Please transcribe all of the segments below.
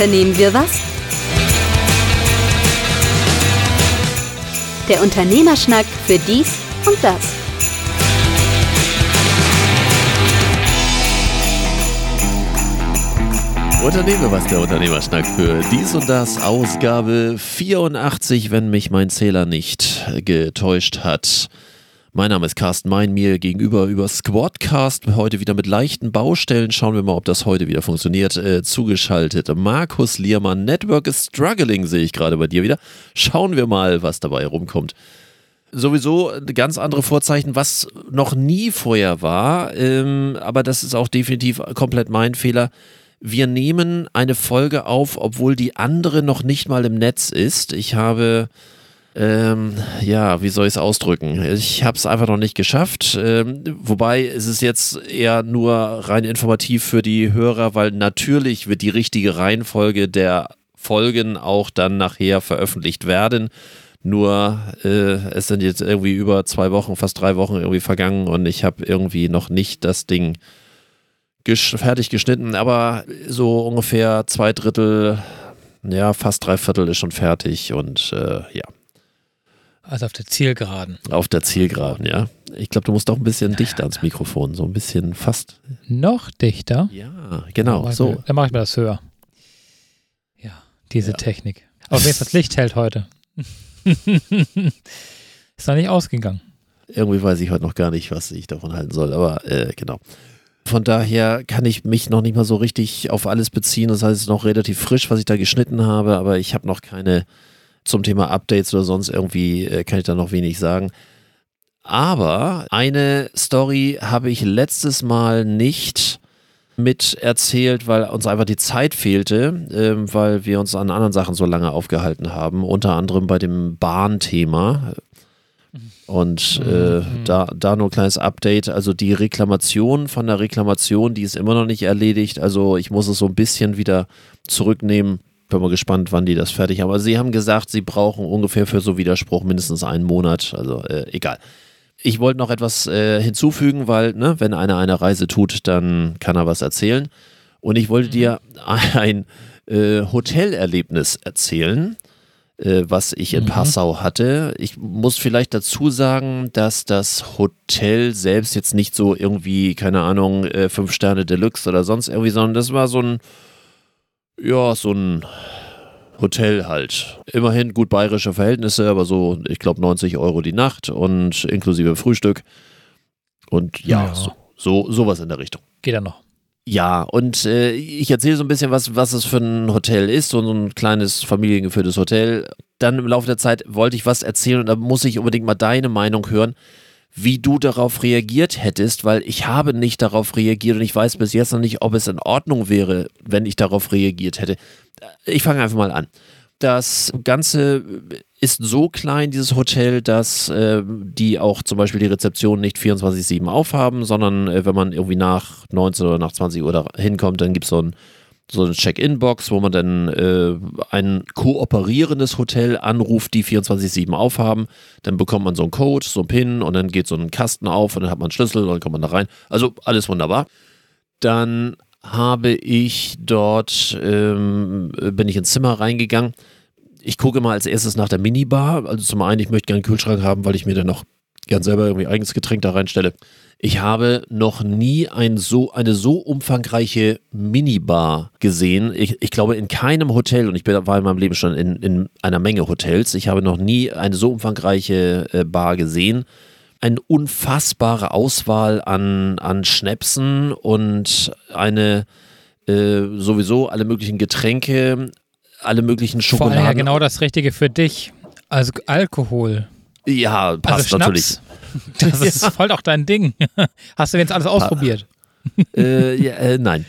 unternehmen wir was? Der Unternehmerschnack für dies und das. Unternehme was der Unternehmerschnack für dies und das Ausgabe 84, wenn mich mein Zähler nicht getäuscht hat. Mein Name ist Carsten Mein, mir gegenüber über Squadcast, heute wieder mit leichten Baustellen. Schauen wir mal, ob das heute wieder funktioniert. Äh, zugeschaltet Markus Liermann, Network is struggling, sehe ich gerade bei dir wieder. Schauen wir mal, was dabei rumkommt. Sowieso ganz andere Vorzeichen, was noch nie vorher war, ähm, aber das ist auch definitiv komplett mein Fehler. Wir nehmen eine Folge auf, obwohl die andere noch nicht mal im Netz ist. Ich habe ähm, ja, wie soll ich es ausdrücken? Ich habe es einfach noch nicht geschafft. Ähm, wobei es ist jetzt eher nur rein informativ für die Hörer, weil natürlich wird die richtige Reihenfolge der Folgen auch dann nachher veröffentlicht werden. Nur äh, es sind jetzt irgendwie über zwei Wochen, fast drei Wochen irgendwie vergangen und ich habe irgendwie noch nicht das Ding gesch fertig geschnitten, aber so ungefähr zwei Drittel, ja, fast drei Viertel ist schon fertig und äh, ja. Also auf der Zielgeraden. Auf der Zielgeraden, ja. Ich glaube, du musst auch ein bisschen dichter ans Mikrofon, so ein bisschen fast. Noch dichter? Ja, genau. Dann so. Mir, dann mache ich mir das höher. Ja, diese ja. Technik. Aber wenn das Licht hält heute. Ist noch nicht ausgegangen. Irgendwie weiß ich heute noch gar nicht, was ich davon halten soll, aber äh, genau. Von daher kann ich mich noch nicht mal so richtig auf alles beziehen. Das heißt, es ist noch relativ frisch, was ich da geschnitten habe, aber ich habe noch keine zum Thema Updates oder sonst irgendwie äh, kann ich da noch wenig sagen. Aber eine Story habe ich letztes Mal nicht mit erzählt, weil uns einfach die Zeit fehlte, äh, weil wir uns an anderen Sachen so lange aufgehalten haben, unter anderem bei dem Bahnthema. Und äh, mhm. da, da nur ein kleines Update. Also die Reklamation von der Reklamation, die ist immer noch nicht erledigt. Also ich muss es so ein bisschen wieder zurücknehmen bin mal gespannt, wann die das fertig haben. Aber sie haben gesagt, sie brauchen ungefähr für so Widerspruch mindestens einen Monat. Also äh, egal. Ich wollte noch etwas äh, hinzufügen, weil, ne, wenn einer eine Reise tut, dann kann er was erzählen. Und ich wollte dir ein äh, Hotelerlebnis erzählen, äh, was ich in mhm. Passau hatte. Ich muss vielleicht dazu sagen, dass das Hotel selbst jetzt nicht so irgendwie, keine Ahnung, äh, fünf Sterne Deluxe oder sonst irgendwie, sondern das war so ein ja, so ein Hotel halt. Immerhin gut bayerische Verhältnisse, aber so, ich glaube, 90 Euro die Nacht und inklusive Frühstück. Und ja, ja. So, so, sowas in der Richtung. Geht ja noch. Ja, und äh, ich erzähle so ein bisschen, was, was es für ein Hotel ist, so ein kleines familiengeführtes Hotel. Dann im Laufe der Zeit wollte ich was erzählen und da muss ich unbedingt mal deine Meinung hören wie du darauf reagiert hättest, weil ich habe nicht darauf reagiert und ich weiß bis jetzt noch nicht, ob es in Ordnung wäre, wenn ich darauf reagiert hätte. Ich fange einfach mal an. Das Ganze ist so klein, dieses Hotel, dass äh, die auch zum Beispiel die Rezeption nicht 24-7 aufhaben, sondern äh, wenn man irgendwie nach 19 oder nach 20 Uhr da hinkommt, dann gibt es so ein so eine Check-in-Box, wo man dann äh, ein kooperierendes Hotel anruft, die 24-7 aufhaben. Dann bekommt man so einen Code, so einen PIN und dann geht so ein Kasten auf und dann hat man einen Schlüssel und dann kommt man da rein. Also alles wunderbar. Dann habe ich dort, ähm, bin ich ins Zimmer reingegangen. Ich gucke mal als erstes nach der Minibar. Also zum einen, ich möchte gerne einen Kühlschrank haben, weil ich mir dann noch gern selber irgendwie eigenes Getränk da reinstelle. Ich habe noch nie ein so, eine so umfangreiche Minibar gesehen. Ich, ich glaube, in keinem Hotel, und ich bin, war in meinem Leben schon in, in einer Menge Hotels, ich habe noch nie eine so umfangreiche äh, Bar gesehen. Eine unfassbare Auswahl an, an Schnäpsen und eine äh, sowieso alle möglichen Getränke, alle möglichen Schokoladen. Vor allem ja genau das Richtige für dich. Also Alkohol. Ja, passt also natürlich. Das ist ja. voll auch dein Ding. Hast du jetzt alles ausprobiert? Äh, ja, äh, nein.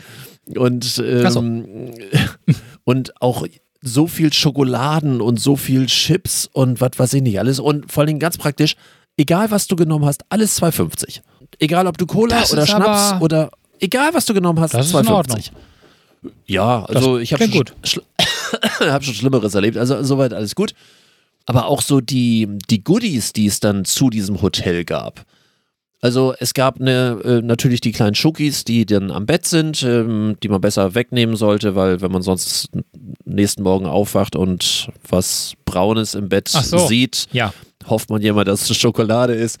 Und, ähm, so. und auch so viel Schokoladen und so viel Chips und was weiß ich nicht alles. Und vor allem ganz praktisch, egal was du genommen hast, alles 2,50. Egal ob du Cola das oder Schnaps oder egal was du genommen hast, 2,50. Ja, also das ich habe schon, hab schon Schlimmeres erlebt. Also soweit alles gut aber auch so die, die Goodies, die es dann zu diesem Hotel gab. Also es gab eine, äh, natürlich die kleinen Schokis, die dann am Bett sind, ähm, die man besser wegnehmen sollte, weil wenn man sonst nächsten Morgen aufwacht und was Braunes im Bett so. sieht, Ja, hofft man ja mal, dass es Schokolade ist.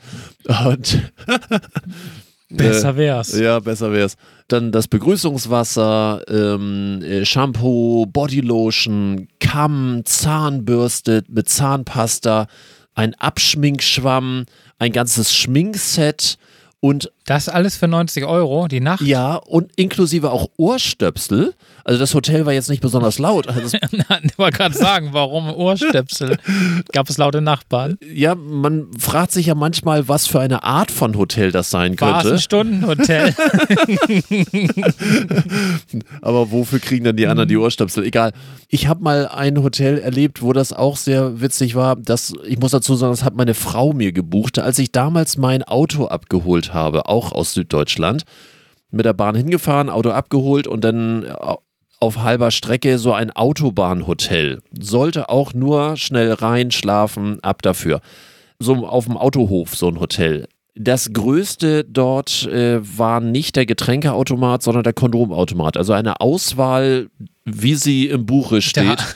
Und besser wär's. ja, besser wär's. Dann das Begrüßungswasser, ähm, äh, Shampoo, Bodylotion, Kamm, Zahnbürste mit Zahnpasta, ein Abschminkschwamm, ein ganzes Schminkset und Das alles für 90 Euro die Nacht? ja, und inklusive auch Ohrstöpsel. Also das Hotel war jetzt nicht besonders laut. Also, ich wollte gerade sagen, warum Ohrstöpsel? Gab es laute Nachbarn? ja, man fragt sich ja manchmal, was für eine Art von Hotel das sein War es ein könnte. Stundenhotel? Aber wofür kriegen dann die anderen die Ohrstöpsel? Egal. Ich habe mal ein Hotel erlebt, wo das auch sehr witzig war. Das, ich muss dazu sagen, das hat meine Frau mir gebucht, als ich damals mein Auto abgeholt habe, auch aus Süddeutschland. Mit der Bahn hingefahren, Auto abgeholt und dann auf halber Strecke so ein Autobahnhotel. Sollte auch nur schnell rein, schlafen, ab dafür. So auf dem Autohof, so ein Hotel. Das größte dort äh, war nicht der Getränkeautomat, sondern der Kondomautomat. Also eine Auswahl, wie sie im Buche steht. Ja.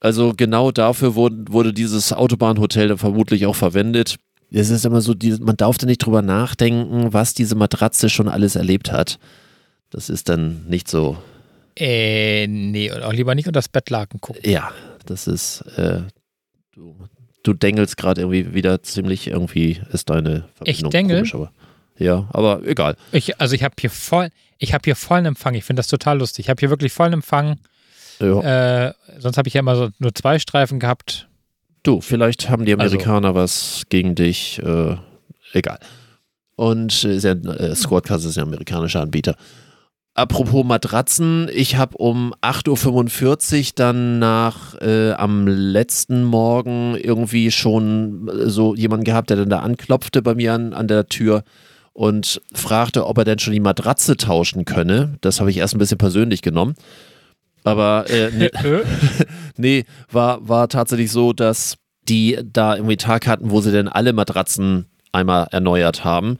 Also genau dafür wurde, wurde dieses Autobahnhotel vermutlich auch verwendet. Es ist immer so, die, man darf da nicht drüber nachdenken, was diese Matratze schon alles erlebt hat. Das ist dann nicht so, äh, nee, und auch lieber nicht unter das Bettlaken gucken. ja, das ist, äh, du, du dengelst gerade irgendwie wieder ziemlich, irgendwie ist deine Verbindung dengel? komisch, aber ja, aber egal. Ich, also ich habe hier voll, ich habe hier vollen Empfang. Ich finde das total lustig. Ich habe hier wirklich vollen Empfang. Ja. Äh, sonst habe ich ja immer so nur zwei Streifen gehabt. Du, vielleicht haben die Also- Amerikaner was gegen dich. Äh, egal. Und äh, ist ja, äh, Squadcast ist ja ein amerikanischer Anbieter. Apropos Matratzen, ich habe um 8.45 Uhr dann nach äh, am letzten Morgen irgendwie schon äh, so jemanden gehabt, der dann da anklopfte bei mir an, an der Tür und fragte, ob er denn schon die Matratze tauschen könne. Das habe ich erst ein bisschen persönlich genommen. Aber äh, nee, Äh, Nee, war, war tatsächlich so, dass die da irgendwie Tag hatten, wo sie denn alle Matratzen einmal erneuert haben.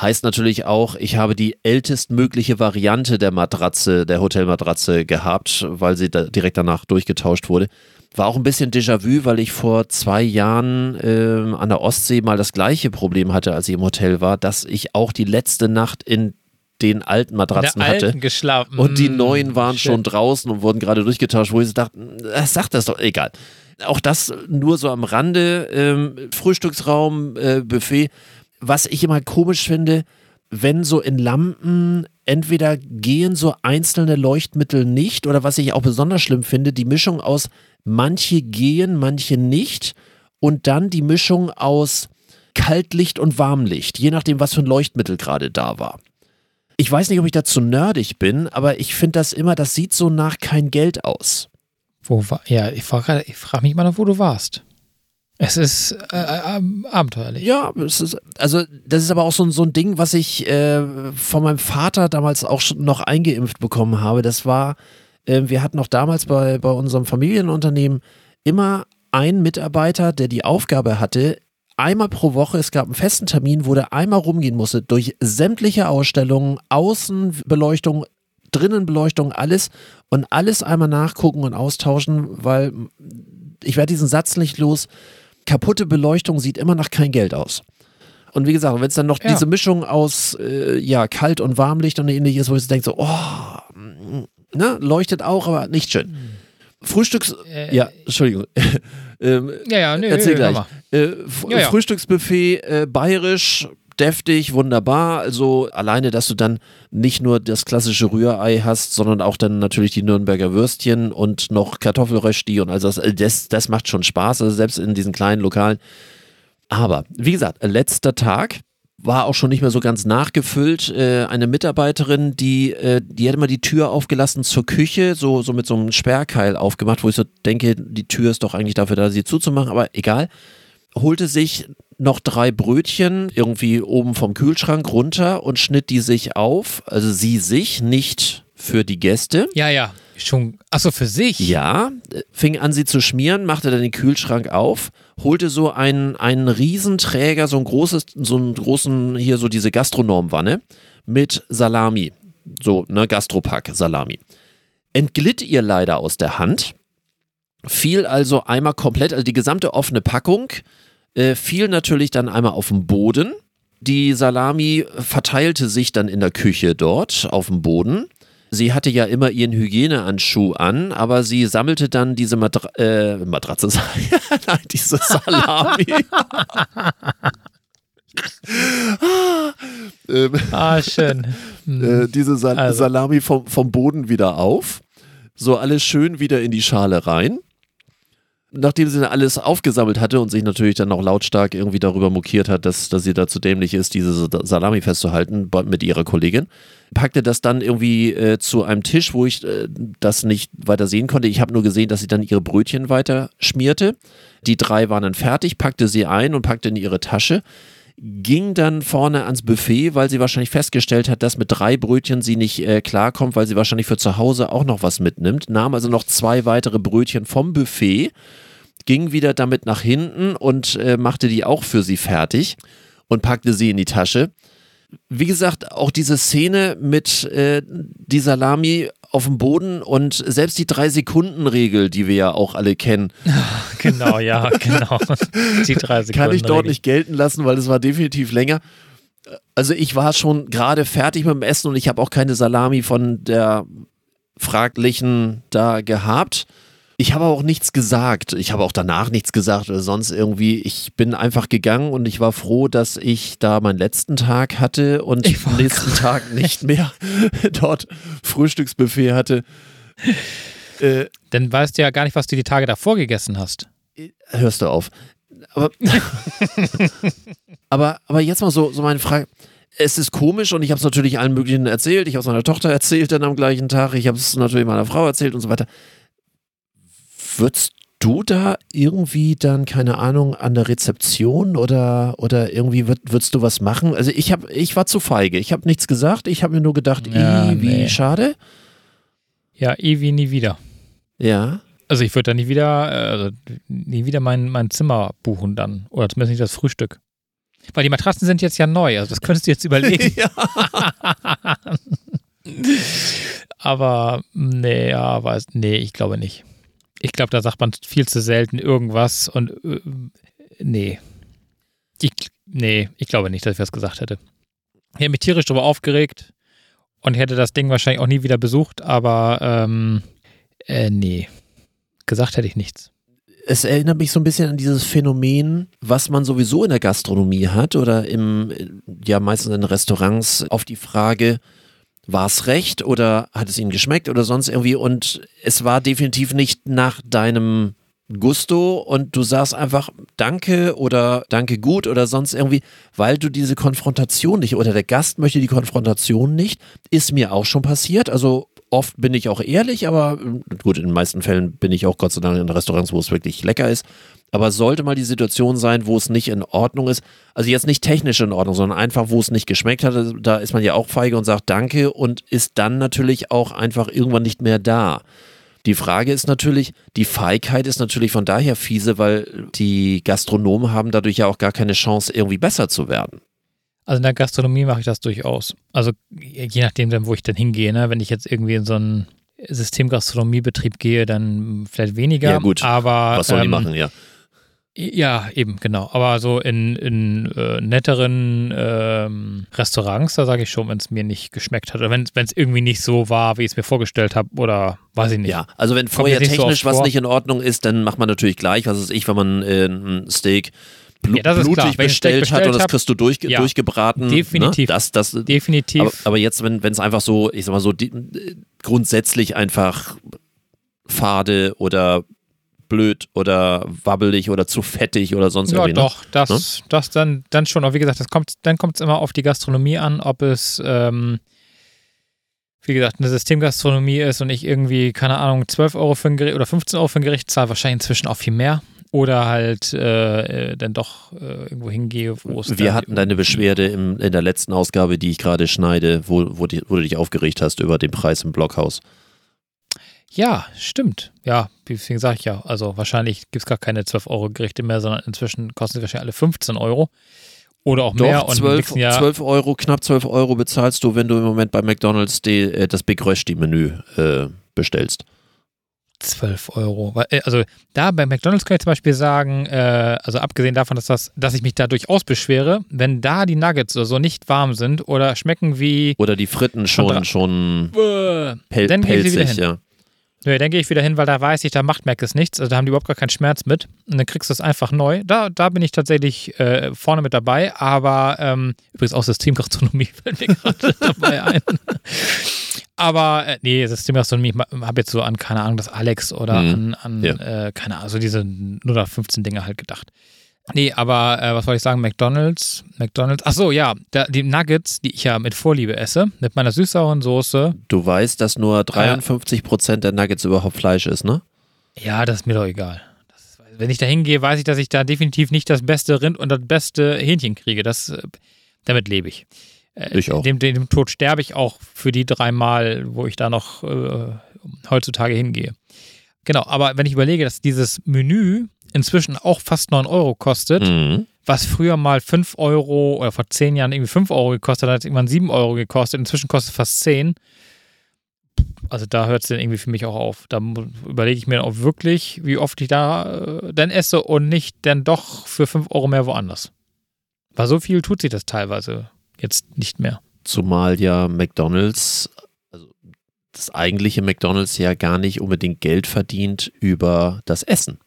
Heißt natürlich auch, ich habe die ältestmögliche Variante der Matratze, der Hotelmatratze gehabt, weil sie da direkt danach durchgetauscht wurde. War auch ein bisschen Déjà-vu, weil ich vor zwei Jahren ähm, an der Ostsee mal das gleiche Problem hatte, als ich im Hotel war, dass ich auch die letzte Nacht in den alten Matratzen hatte. alten geschlafen. Und die neuen waren shit. schon draußen und wurden gerade durchgetauscht, wo ich so dachte, äh, sag das doch, egal. Auch das nur so am Rande, ähm, Frühstücksraum, äh, Buffet. Was ich immer komisch finde, wenn so in Lampen entweder gehen so einzelne Leuchtmittel nicht oder was ich auch besonders schlimm finde, die Mischung aus manche gehen, manche nicht und dann die Mischung aus Kaltlicht und Warmlicht, je nachdem, was für ein Leuchtmittel gerade da war. Ich weiß nicht, ob ich dazu nerdig bin, aber ich finde das immer, das sieht so nach kein Geld aus. Wo war, ja, ich frage ich frag mich mal wo du warst. Es ist äh, äh, abenteuerlich. Ja, es ist, also das ist aber auch so, ein- so ein Ding, was ich äh, von meinem Vater damals auch schon noch eingeimpft bekommen habe. Das war, äh, wir hatten auch damals bei, bei unserem Familienunternehmen immer einen Mitarbeiter, der die Aufgabe hatte, einmal pro Woche, es gab einen festen Termin, wo der einmal rumgehen musste, durch sämtliche Ausstellungen, Außenbeleuchtung, Drinnenbeleuchtung, alles und alles einmal nachgucken und austauschen, weil ich werde diesen Satz nicht los. Kaputte Beleuchtung sieht immer nach kein Geld aus. Und wie gesagt, wenn es dann noch Ja. diese Mischung aus äh, ja, Kalt- und Warmlicht und ähnliches ist, wo ich so denke, so, oh, ne, leuchtet auch, aber nicht schön. Frühstücks... Äh, ja, Entschuldigung. ähm, Ja, ja, nee, Erzähl nee, gleich. äh, Ja, ja. Frühstücksbuffet äh, bayerisch, deftig, wunderbar. Also alleine, dass du dann nicht nur das klassische Rührei hast, sondern auch dann natürlich die Nürnberger Würstchen und noch Kartoffelrösti und also das, äh, das, das macht schon Spaß, also selbst in diesen kleinen Lokalen. Aber wie gesagt, letzter Tag war auch schon nicht mehr so ganz nachgefüllt. Äh, eine Mitarbeiterin, die, äh, die hat immer die Tür aufgelassen zur Küche, so, so mit so einem Sperrkeil aufgemacht, wo ich so denke, die Tür ist doch eigentlich dafür da, sie zuzumachen, aber egal. Holte sich noch drei Brötchen irgendwie oben vom Kühlschrank runter und schnitt die sich auf. Also sie sich, nicht für die Gäste. Ja, ja, Schon, achso, für sich? Ja, fing an, sie zu schmieren, machte dann den Kühlschrank auf, holte so einen, einen Riesenträger, so ein großes, so einen großen, hier so diese Gastronomwanne mit Salami. So, ne, Gastropack, Salami. Entglitt ihr leider aus der Hand, fiel also einmal komplett, also die gesamte offene Packung, äh, fiel natürlich dann einmal auf den Boden. Die Salami verteilte sich dann in der Küche dort auf dem Boden. Sie hatte ja immer ihren Hygieneanschuh an, aber sie sammelte dann diese Matra äh, Matratze, nein, diese Salami. ähm, ah, schön. Hm. Äh, diese Sal also. Salami vom, vom Boden wieder auf. So alles schön wieder in die Schale rein nachdem sie alles aufgesammelt hatte und sich natürlich dann auch lautstark irgendwie darüber mokiert hat, dass, dass sie da zu dämlich ist, diese Salami festzuhalten mit ihrer Kollegin, packte das dann irgendwie äh, zu einem Tisch, wo ich äh, das nicht weiter sehen konnte. Ich habe nur gesehen, dass sie dann ihre Brötchen weiter schmierte. Die drei waren dann fertig, packte sie ein und packte in ihre Tasche ging dann vorne ans Buffet, weil sie wahrscheinlich festgestellt hat, dass mit drei Brötchen sie nicht äh, klarkommt, weil sie wahrscheinlich für zu Hause auch noch was mitnimmt. Nahm also noch zwei weitere Brötchen vom Buffet, ging wieder damit nach hinten und äh, machte die auch für sie fertig und packte sie in die Tasche. Wie gesagt, auch diese Szene mit äh, die Salami auf dem Boden und selbst die Drei-Sekunden-Regel, die wir ja auch alle kennen. genau, ja, genau. Die drei Sekunden. Kann ich dort nicht gelten lassen, weil es war definitiv länger. Also ich war schon gerade fertig mit dem Essen und ich habe auch keine Salami von der fraglichen da gehabt. Ich habe auch nichts gesagt. Ich habe auch danach nichts gesagt oder sonst irgendwie. Ich bin einfach gegangen und ich war froh, dass ich da meinen letzten Tag hatte und am nächsten Tag nicht mehr dort Frühstücksbuffet hatte. Äh, Dann weißt du ja gar nicht, was du die Tage davor gegessen hast. Hörst du auf. Aber, aber, aber jetzt mal so, so meine Frage es ist komisch und ich habe es natürlich allen möglichen erzählt. Ich habe es meiner Tochter erzählt dann am gleichen Tag. Ich habe es natürlich meiner Frau erzählt und so weiter. Würdest du da irgendwie dann, keine Ahnung, an der Rezeption oder, oder irgendwie würd, würdest du was machen? Also ich habe, ich war zu feige. Ich habe nichts gesagt. Ich habe mir nur gedacht, ja, wie nee. schade. Ja, eh wie nie wieder. Ja. Also ich würde da nie wieder, also nie wieder mein, mein Zimmer buchen dann. Oder zumindest nicht das Frühstück. Weil die Matratzen sind jetzt ja neu, also das könntest du jetzt überlegen. Aber nee, ja, weiß, nee, ich glaube nicht. Ich glaube, da sagt man viel zu selten irgendwas und äh, nee. Ich, nee, ich glaube nicht, dass ich das gesagt hätte. Ich hätte mich tierisch darüber aufgeregt und hätte das Ding wahrscheinlich auch nie wieder besucht, aber ähm, äh, nee. Gesagt hätte ich nichts. Es erinnert mich so ein bisschen an dieses Phänomen, was man sowieso in der Gastronomie hat oder im, ja meistens in Restaurants auf die Frage, war es recht oder hat es ihnen geschmeckt oder sonst irgendwie und es war definitiv nicht nach deinem Gusto und du sagst einfach Danke oder Danke gut oder sonst irgendwie, weil du diese Konfrontation nicht oder der Gast möchte die Konfrontation nicht, ist mir auch schon passiert. Also oft bin ich auch ehrlich, aber gut, in den meisten Fällen bin ich auch Gott sei Dank in Restaurants, wo es wirklich lecker ist. Aber sollte mal die Situation sein, wo es nicht in Ordnung ist, also jetzt nicht technisch in Ordnung, sondern einfach, wo es nicht geschmeckt hat, da ist man ja auch feige und sagt Danke und ist dann natürlich auch einfach irgendwann nicht mehr da. Die Frage ist natürlich, die Feigheit ist natürlich von daher fiese, weil die Gastronomen haben dadurch ja auch gar keine Chance, irgendwie besser zu werden. Also in der Gastronomie mache ich das durchaus. Also je nachdem, wo ich dann hingehe. Ne? Wenn ich jetzt irgendwie in so einen Systemgastronomiebetrieb gehe, dann vielleicht weniger. Ja gut, aber, was sollen ähm, die machen, ja. Ja, eben, genau. Aber so in, in äh, netteren ähm, Restaurants, da sage ich schon, wenn es mir nicht geschmeckt hat. Oder wenn es irgendwie nicht so war, wie ich es mir vorgestellt habe, oder weiß ich nicht. Ja, also wenn vorher technisch so was vor. nicht in Ordnung ist, dann macht man natürlich gleich, was ist ich, wenn man äh, ein Steak bl ja, blutig bestellt, bestellt, hat und das kriegst du durch, ja, durchgebraten. Ne? Definitiv. Ne? Das, das, definitiv. Aber, aber jetzt, wenn es einfach so, ich sag mal so, die, grundsätzlich einfach fade oder blöd oder wabbelig oder zu fettig oder sonst ja, irgendwie. Ja, doch, das, ne? das dann, dann schon. Aber wie gesagt, das kommt, dann kommt es immer auf die Gastronomie an, ob es, ähm, wie gesagt, eine Systemgastronomie ist und ich irgendwie, keine Ahnung, 12 Euro für ein Gericht oder 15 Euro für ein Gericht zahle, wahrscheinlich inzwischen auch viel mehr. Oder halt äh, dann doch äh, irgendwo hingehe, wo es. Wir hatten deine Beschwerde im, in der letzten Ausgabe, die ich gerade schneide, wo, wo, die, wo du dich aufgeregt hast über den Preis im Blockhaus. Ja, stimmt. Ja, deswegen sage ich ja. Also wahrscheinlich gibt es gar keine 12-Euro-Gerichte mehr, sondern inzwischen kosten sie wahrscheinlich alle 15 Euro. Oder auch mehr. Doch, 12, Jahr 12 Euro, knapp 12 Euro bezahlst du, wenn du im Moment bei McDonalds die, äh, das Big Rösti-Menü äh, bestellst. 12 Euro. Äh, Also da bei McDonalds kann ich zum Beispiel sagen, äh, also abgesehen davon, dass, das, dass ich mich da durchaus beschwere, wenn da die Nuggets oder so nicht warm sind oder schmecken wie Oder die Fritten schon, schon äh, pel pelzig, hin. ja. Nö, dann gehe ich wieder hin, weil da weiß ich, da macht Mac es nichts. Also da haben die überhaupt gar keinen Schmerz mit. Und dann kriegst du es einfach neu. Da, da bin ich tatsächlich äh, vorne mit dabei. Aber ähm, übrigens auch Systemgastronomie fällt mir gerade dabei ein. Aber äh, nee, Systemgastronomie, ich habe jetzt so an, keine Ahnung, das Alex oder Mhm. an, an Ja. äh, keine Ahnung, also diese 15 Dinge halt gedacht. Nee, aber äh, was wollte ich sagen? McDonalds, McDonalds. Ach so, ja, da, die Nuggets, die ich ja mit Vorliebe esse, mit meiner süß-sauren Soße. Du weißt, dass nur 53 Prozent der Nuggets überhaupt Fleisch ist, ne? Ja, das ist mir doch egal. Das, wenn ich da hingehe, weiß ich, dass ich da definitiv nicht das beste Rind und das beste Hähnchen kriege. Das, äh, damit lebe ich. Äh, Ich auch. Dem, dem, dem Tod sterbe ich auch für die dreimal, wo ich da noch äh, heutzutage hingehe. Genau, aber wenn ich überlege, dass dieses Menü inzwischen auch fast 9 Euro kostet, Mhm. was früher mal 5 Euro oder vor 10 Jahren irgendwie 5 Euro gekostet hat, hat es irgendwann 7 Euro gekostet, inzwischen kostet es fast 10. Also da hört es dann irgendwie für mich auch auf. Da überlege ich mir auch wirklich, wie oft ich da äh, dann esse und nicht dann doch für 5 Euro mehr woanders. Weil so viel tut sich das teilweise jetzt nicht mehr. Zumal ja McDonalds, also das eigentliche McDonalds ja gar nicht unbedingt Geld verdient über das Essen.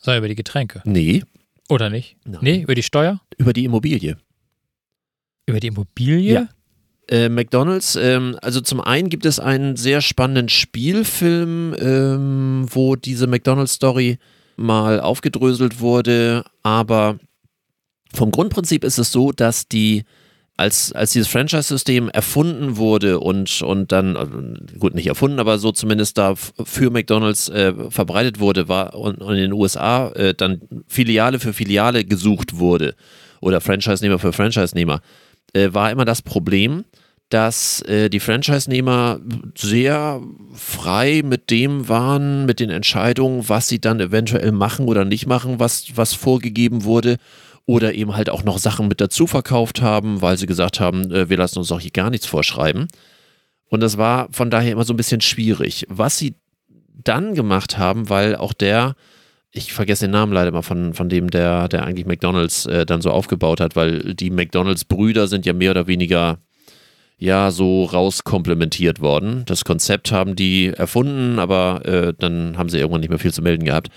Sondern über die Getränke. Nee, Oder nicht? Nein. Nee, über die Steuer? über die Immobilie. Über die Immobilie? Ja. Äh, McDonalds, ähm, also zum einen gibt es einen sehr spannenden Spielfilm, ähm, wo diese McDonalds-Story mal aufgedröselt wurde, aber vom Grundprinzip ist es so, dass die als, als dieses Franchise-System erfunden wurde und, und dann, äh, gut, nicht erfunden, aber so zumindest da für McDonalds äh, verbreitet wurde, war und, und in den USA äh, dann Filiale für Filiale gesucht wurde oder Franchise-Nehmer für Franchise-Nehmer, äh, war immer das Problem, dass äh, die Franchise-Nehmer sehr frei mit dem waren, mit den Entscheidungen, was sie dann eventuell machen oder nicht machen, was, was vorgegeben wurde. Oder eben halt auch noch Sachen mit dazu verkauft haben, weil sie gesagt haben, äh, wir lassen uns doch hier gar nichts vorschreiben. Und das war von daher immer so ein bisschen schwierig. Was sie dann gemacht haben, weil auch der, ich vergesse den Namen leider mal von, von dem, der, der eigentlich McDonalds äh, dann so aufgebaut hat, weil die McDonalds-Brüder sind ja mehr oder weniger ja so rauskomplementiert worden. Das Konzept haben die erfunden, aber äh, dann haben sie irgendwann nicht mehr viel zu melden gehabt.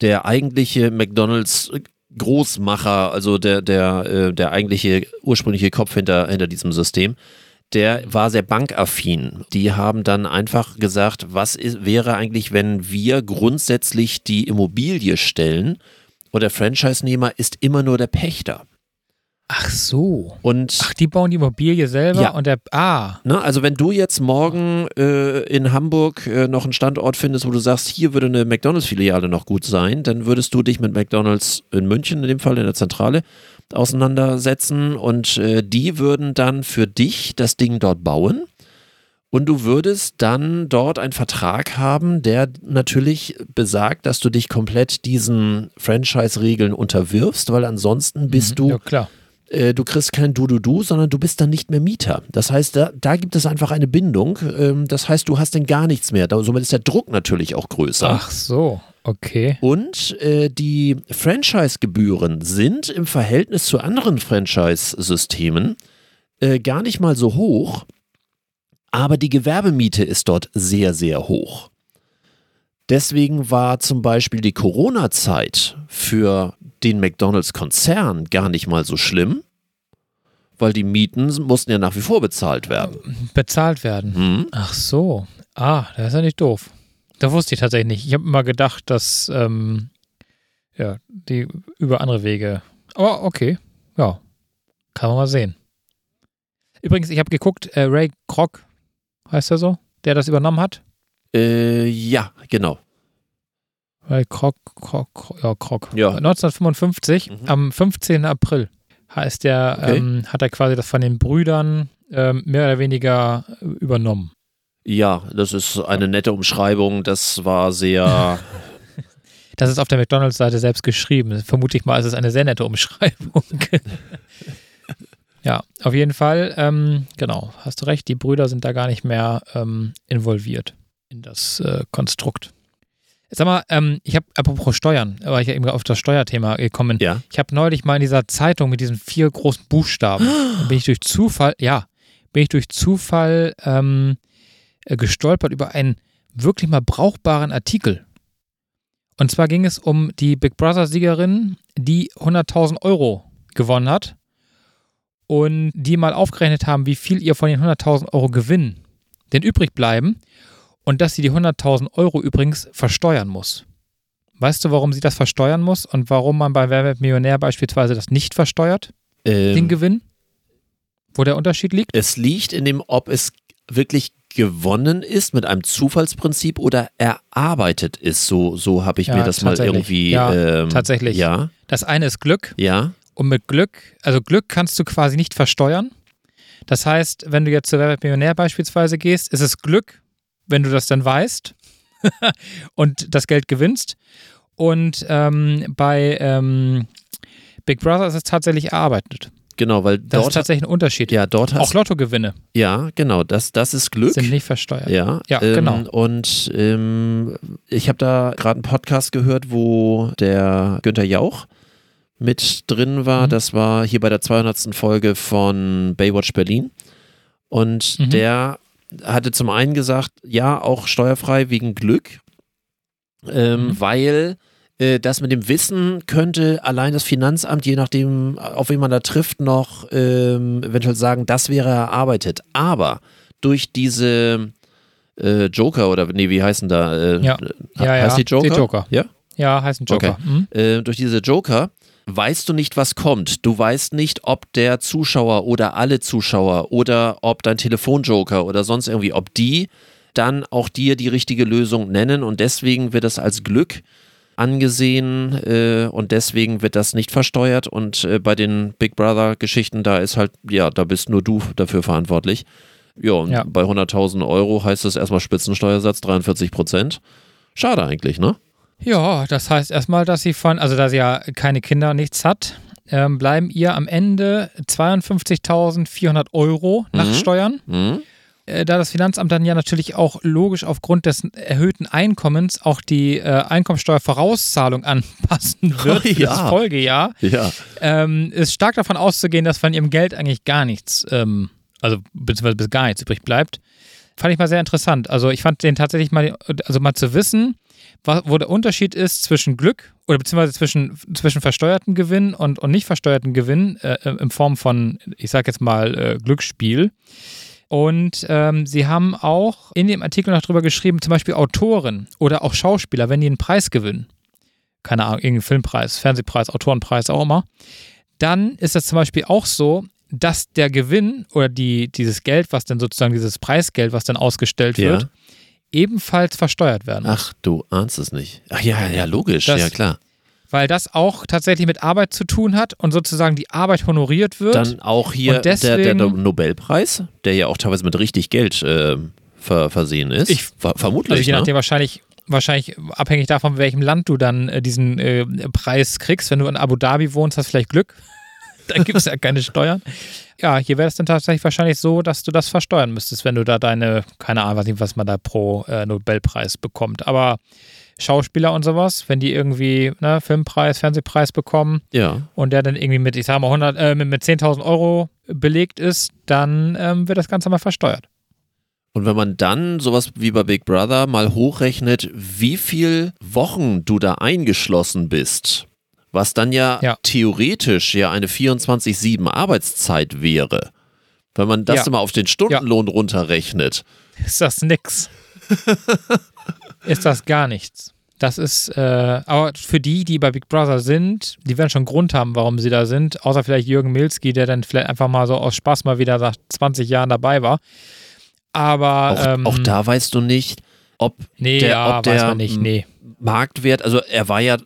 Der eigentliche McDonalds Großmacher, also der, der, äh, der eigentliche ursprüngliche Kopf hinter, hinter diesem System, der war sehr bankaffin. Die haben dann einfach gesagt, was ist, wäre eigentlich, wenn wir grundsätzlich die Immobilie stellen und der Franchise-Nehmer ist immer nur der Pächter. Ach so. Und Ach, die bauen die Immobilie selber Ja. und der. Ah. Ne, also wenn du jetzt morgen äh, in Hamburg äh, noch einen Standort findest, wo du sagst, hier würde eine McDonalds-Filiale noch gut sein, dann würdest du dich mit McDonalds in München, in dem Fall in der Zentrale, auseinandersetzen und äh, die würden dann für dich das Ding dort bauen. Und du würdest dann dort einen Vertrag haben, der natürlich besagt, dass du dich komplett diesen Franchise-Regeln unterwirfst, weil ansonsten bist Mhm. du Ja, klar. Äh, du kriegst kein Du-Du-Du, sondern du bist dann nicht mehr Mieter. Das heißt, da, da gibt es einfach eine Bindung. Ähm, das heißt, du hast dann gar nichts mehr. Da, somit ist der Druck natürlich auch größer. Ach so. Okay. Und äh, die Franchise-Gebühren sind im Verhältnis zu anderen Franchise-Systemen äh, gar nicht mal so hoch, aber die Gewerbemiete ist dort sehr, sehr hoch. Deswegen war zum Beispiel die Corona-Zeit für den McDonalds-Konzern gar nicht mal so schlimm, weil die Mieten mussten ja nach wie vor bezahlt werden. Bezahlt werden. Hm? Ach so. Ah, das ist ja nicht doof. Da wusste ich tatsächlich nicht. Ich habe immer gedacht, dass ähm, ja, die über andere Wege. Aber okay. Ja. Kann man mal sehen. Übrigens, ich habe geguckt, äh, Ray Kroc, heißt er so, der das übernommen hat. Äh, ja, genau. Ray Kroc, Kroc, Kroc, ja, Kroc. Ja. 1955, Mhm. am 15. April, heißt der, Okay. ähm, hat er quasi das von den Brüdern ähm, mehr oder weniger äh, übernommen. Ja, das ist eine nette Umschreibung. Das war sehr. Das ist auf der McDonalds-Seite selbst geschrieben. Vermute ich mal, es ist eine sehr nette Umschreibung. ja, auf jeden Fall, ähm, genau, hast du recht, die Brüder sind da gar nicht mehr ähm, involviert in das äh, Konstrukt. Sag mal, ähm, ich habe, apropos Steuern, weil ich ja eben auf das Steuerthema gekommen bin. Ja. Ich habe neulich mal in dieser Zeitung mit diesen vier großen Buchstaben, da bin ich durch Zufall, ja, bin ich durch Zufall ähm, äh, gestolpert über einen wirklich mal brauchbaren Artikel. Und zwar ging es um die Big Brother-Siegerin, die 100.000 Euro gewonnen hat und die mal aufgerechnet haben, wie viel ihr von den 100.000 Euro Gewinn denn übrig bleiben und dass sie die 100.000 Euro übrigens versteuern muss. Weißt du, warum sie das versteuern muss und warum man bei Wer wird Millionär beispielsweise das nicht versteuert, den Ähm, Gewinn? Wo der Unterschied liegt? es liegt in dem, ob es wirklich gewonnen ist mit einem Zufallsprinzip oder erarbeitet ist. So, so habe ich Ja, mir das mal irgendwie. Ja, ähm, tatsächlich. Ja, Das eine ist Glück ja. und mit Glück, also Glück kannst du quasi nicht versteuern. Das heißt, wenn du jetzt zu Wer wird Millionär beispielsweise gehst, ist es Glück, wenn du das dann weißt und das Geld gewinnst. Und ähm, bei ähm, Big Brother ist es tatsächlich erarbeitet. Genau, weil Das ist dort. tatsächlich ein Unterschied. Ja, dort Auch hast Lottogewinne Ja, genau, das, das ist Glück. sind nicht versteuert. Ja, Ja, ähm, genau. Und ähm, ich habe da gerade einen Podcast gehört, wo der Günther Jauch mit drin war. Mhm. Das war hier bei der 200. Folge von Baywatch Berlin. Und Mhm. der hatte zum einen gesagt, ja, auch steuerfrei wegen Glück, ähm, Mhm. weil äh, das mit dem Wissen könnte allein das Finanzamt, je nachdem, auf wen man da trifft, noch ähm, eventuell sagen, das wäre erarbeitet. Aber durch diese äh, Joker oder nee, wie heißen da? Äh, Ja. Ja, ja, heißt die Joker? die Joker. Ja. Ja, heißt ein Joker. Mhm. Äh, durch diese Joker weißt du nicht, was kommt. Du weißt nicht, ob der Zuschauer oder alle Zuschauer oder ob dein Telefonjoker oder sonst irgendwie, ob die dann auch dir die richtige Lösung nennen und deswegen wird das als Glück angesehen äh, und deswegen wird das nicht versteuert und äh, bei den Big Brother Geschichten da ist halt, ja, da bist nur du dafür verantwortlich. Ja, und Ja. bei 100.000 Euro heißt es erstmal Spitzensteuersatz 43 Prozent. Schade eigentlich, ne? Ja, das heißt erstmal, dass sie von, also da sie ja keine Kinder, nichts hat, ähm, bleiben ihr am Ende 52.400 Euro nach Mhm. Steuern. Mhm. Äh, da das Finanzamt dann ja natürlich auch logisch aufgrund des erhöhten Einkommens auch die äh, Einkommensteuervorauszahlung anpassen wird für Ja. das Folgejahr, Ja. ähm, ist stark davon auszugehen, dass von ihrem Geld eigentlich gar nichts, ähm, also beziehungsweise bis gar nichts übrig bleibt. Fand ich mal sehr interessant. Also ich fand den tatsächlich mal, also mal zu wissen, wo der Unterschied ist zwischen Glück oder beziehungsweise zwischen, zwischen versteuerten Gewinn und, und nicht versteuerten Gewinn äh, in Form von, ich sag jetzt mal, äh, Glücksspiel. Und ähm, sie haben auch in dem Artikel noch drüber geschrieben, zum Beispiel Autoren oder auch Schauspieler, wenn die einen Preis gewinnen, keine Ahnung, irgendeinen Filmpreis, Fernsehpreis, Autorenpreis, auch immer, dann ist das zum Beispiel auch so, dass der Gewinn oder die, dieses Geld, was dann sozusagen dieses Preisgeld, was dann ausgestellt Ja. wird, ebenfalls versteuert werden. Ach, du ahnst es nicht. Ach ja, ja, logisch, Das- ja klar. Weil das auch tatsächlich mit Arbeit zu tun hat und sozusagen die Arbeit honoriert wird. Dann auch hier Und der, der, deswegen- Nobelpreis, der ja auch teilweise mit richtig Geld äh, ver, versehen ist. Ich- Ver, vermutlich. also je ne? nachdem wahrscheinlich, wahrscheinlich abhängig davon, welchem Land du dann äh, diesen äh, Preis kriegst. Wenn du in Abu Dhabi wohnst, hast du vielleicht Glück. Dann gibt es ja keine Steuern. Ja, hier wäre es dann tatsächlich wahrscheinlich so, dass du das versteuern müsstest, wenn du da deine, keine Ahnung, nicht, was man da pro äh, Nobelpreis bekommt. Aber Schauspieler und sowas, wenn die irgendwie ne, Filmpreis, Fernsehpreis bekommen Ja. und der dann irgendwie mit, ich sag mal, 100, äh, mit, mit 10.000 Euro belegt ist, dann ähm, wird das Ganze mal versteuert. Und wenn man dann sowas wie bei Big Brother mal hochrechnet, wie viel Wochen du da eingeschlossen bist, was dann ja, Ja. theoretisch ja eine 24-7 Arbeitszeit wäre. Wenn man das Ja. mal auf den Stundenlohn runterrechnet. ist das nix. ist das gar nichts. Das ist, äh, aber für die, die bei Big Brother sind, die werden schon einen Grund haben, warum sie da sind. Außer vielleicht Jürgen Milski, der dann vielleicht einfach mal so aus Spaß mal wieder nach 20 Jahren dabei war. Aber Auch, ähm, auch da weißt du nicht, ob nee, der- ja, ob der, nicht, nee. Marktwert, also er war ja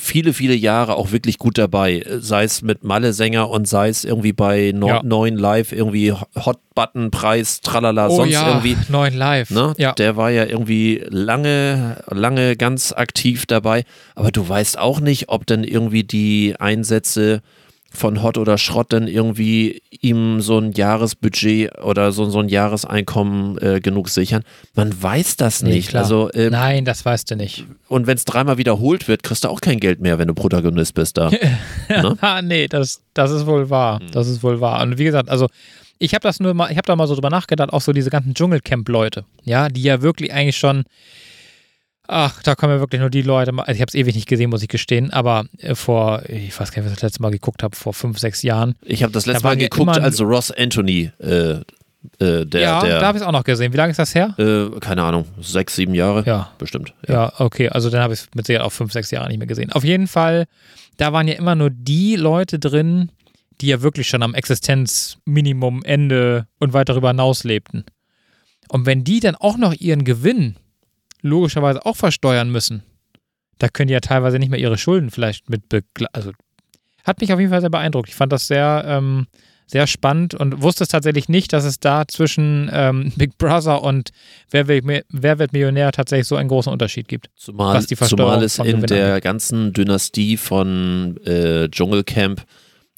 viele, viele Jahre auch wirklich gut dabei. Sei es mit Malle-Sänger und sei es irgendwie bei no Ja. 9 Live, irgendwie Hot-Button-Preis, tralala, Oh sonst ja, irgendwie. neun live. Ne? Ja. Der war ja irgendwie lange, lange ganz aktiv dabei. Aber du weißt auch nicht, ob dann irgendwie die Einsätze von Hot oder Schrott dann irgendwie ihm so ein Jahresbudget oder so, so ein Jahreseinkommen äh, genug sichern. Man weiß das Nee, nicht. klar. also, ähm, Nein, das weißt du nicht. und wenn es dreimal wiederholt wird, kriegst du auch kein Geld mehr, wenn du Protagonist bist da. Ne? Ah, nee, das, das ist wohl wahr. Hm. Das ist wohl wahr. Und wie gesagt, also ich habe das nur mal, ich habe da mal so drüber nachgedacht, auch so diese ganzen Dschungelcamp-Leute, ja, die ja wirklich eigentlich schon, ach, da kommen ja wirklich nur die Leute, also ich habe es ewig nicht gesehen, muss ich gestehen, aber äh, vor, ich weiß gar nicht, was ich das letzte Mal geguckt habe, vor fünf, sechs Jahren. Ich habe das letzte Da Mal ja geguckt, immer- als Ross Anthony, äh, äh, der, ja, der da habe ich es auch noch gesehen. Wie lange ist das her? äh, keine Ahnung, sechs, sieben Jahre? Ja. Bestimmt. Ja, okay, also dann habe ich es mit Sicherheit auch fünf, sechs Jahre nicht mehr gesehen. Auf jeden Fall, da waren ja immer nur die Leute drin, die ja wirklich schon am Existenzminimum, Ende und weit darüber hinaus lebten. Und wenn die dann auch noch ihren Gewinn logischerweise auch versteuern müssen, da können die ja teilweise nicht mehr ihre Schulden vielleicht mit begleiten. Also hat mich auf jeden Fall sehr beeindruckt. Ich fand das sehr, ähm, sehr spannend und wusste es tatsächlich nicht, dass es da zwischen ähm, Big Brother und Wer wird, Wer wird Millionär tatsächlich so einen großen Unterschied gibt. Zumal, was die Versteuerung zumal es in der ganzen Dynastie von äh, Dschungelcamp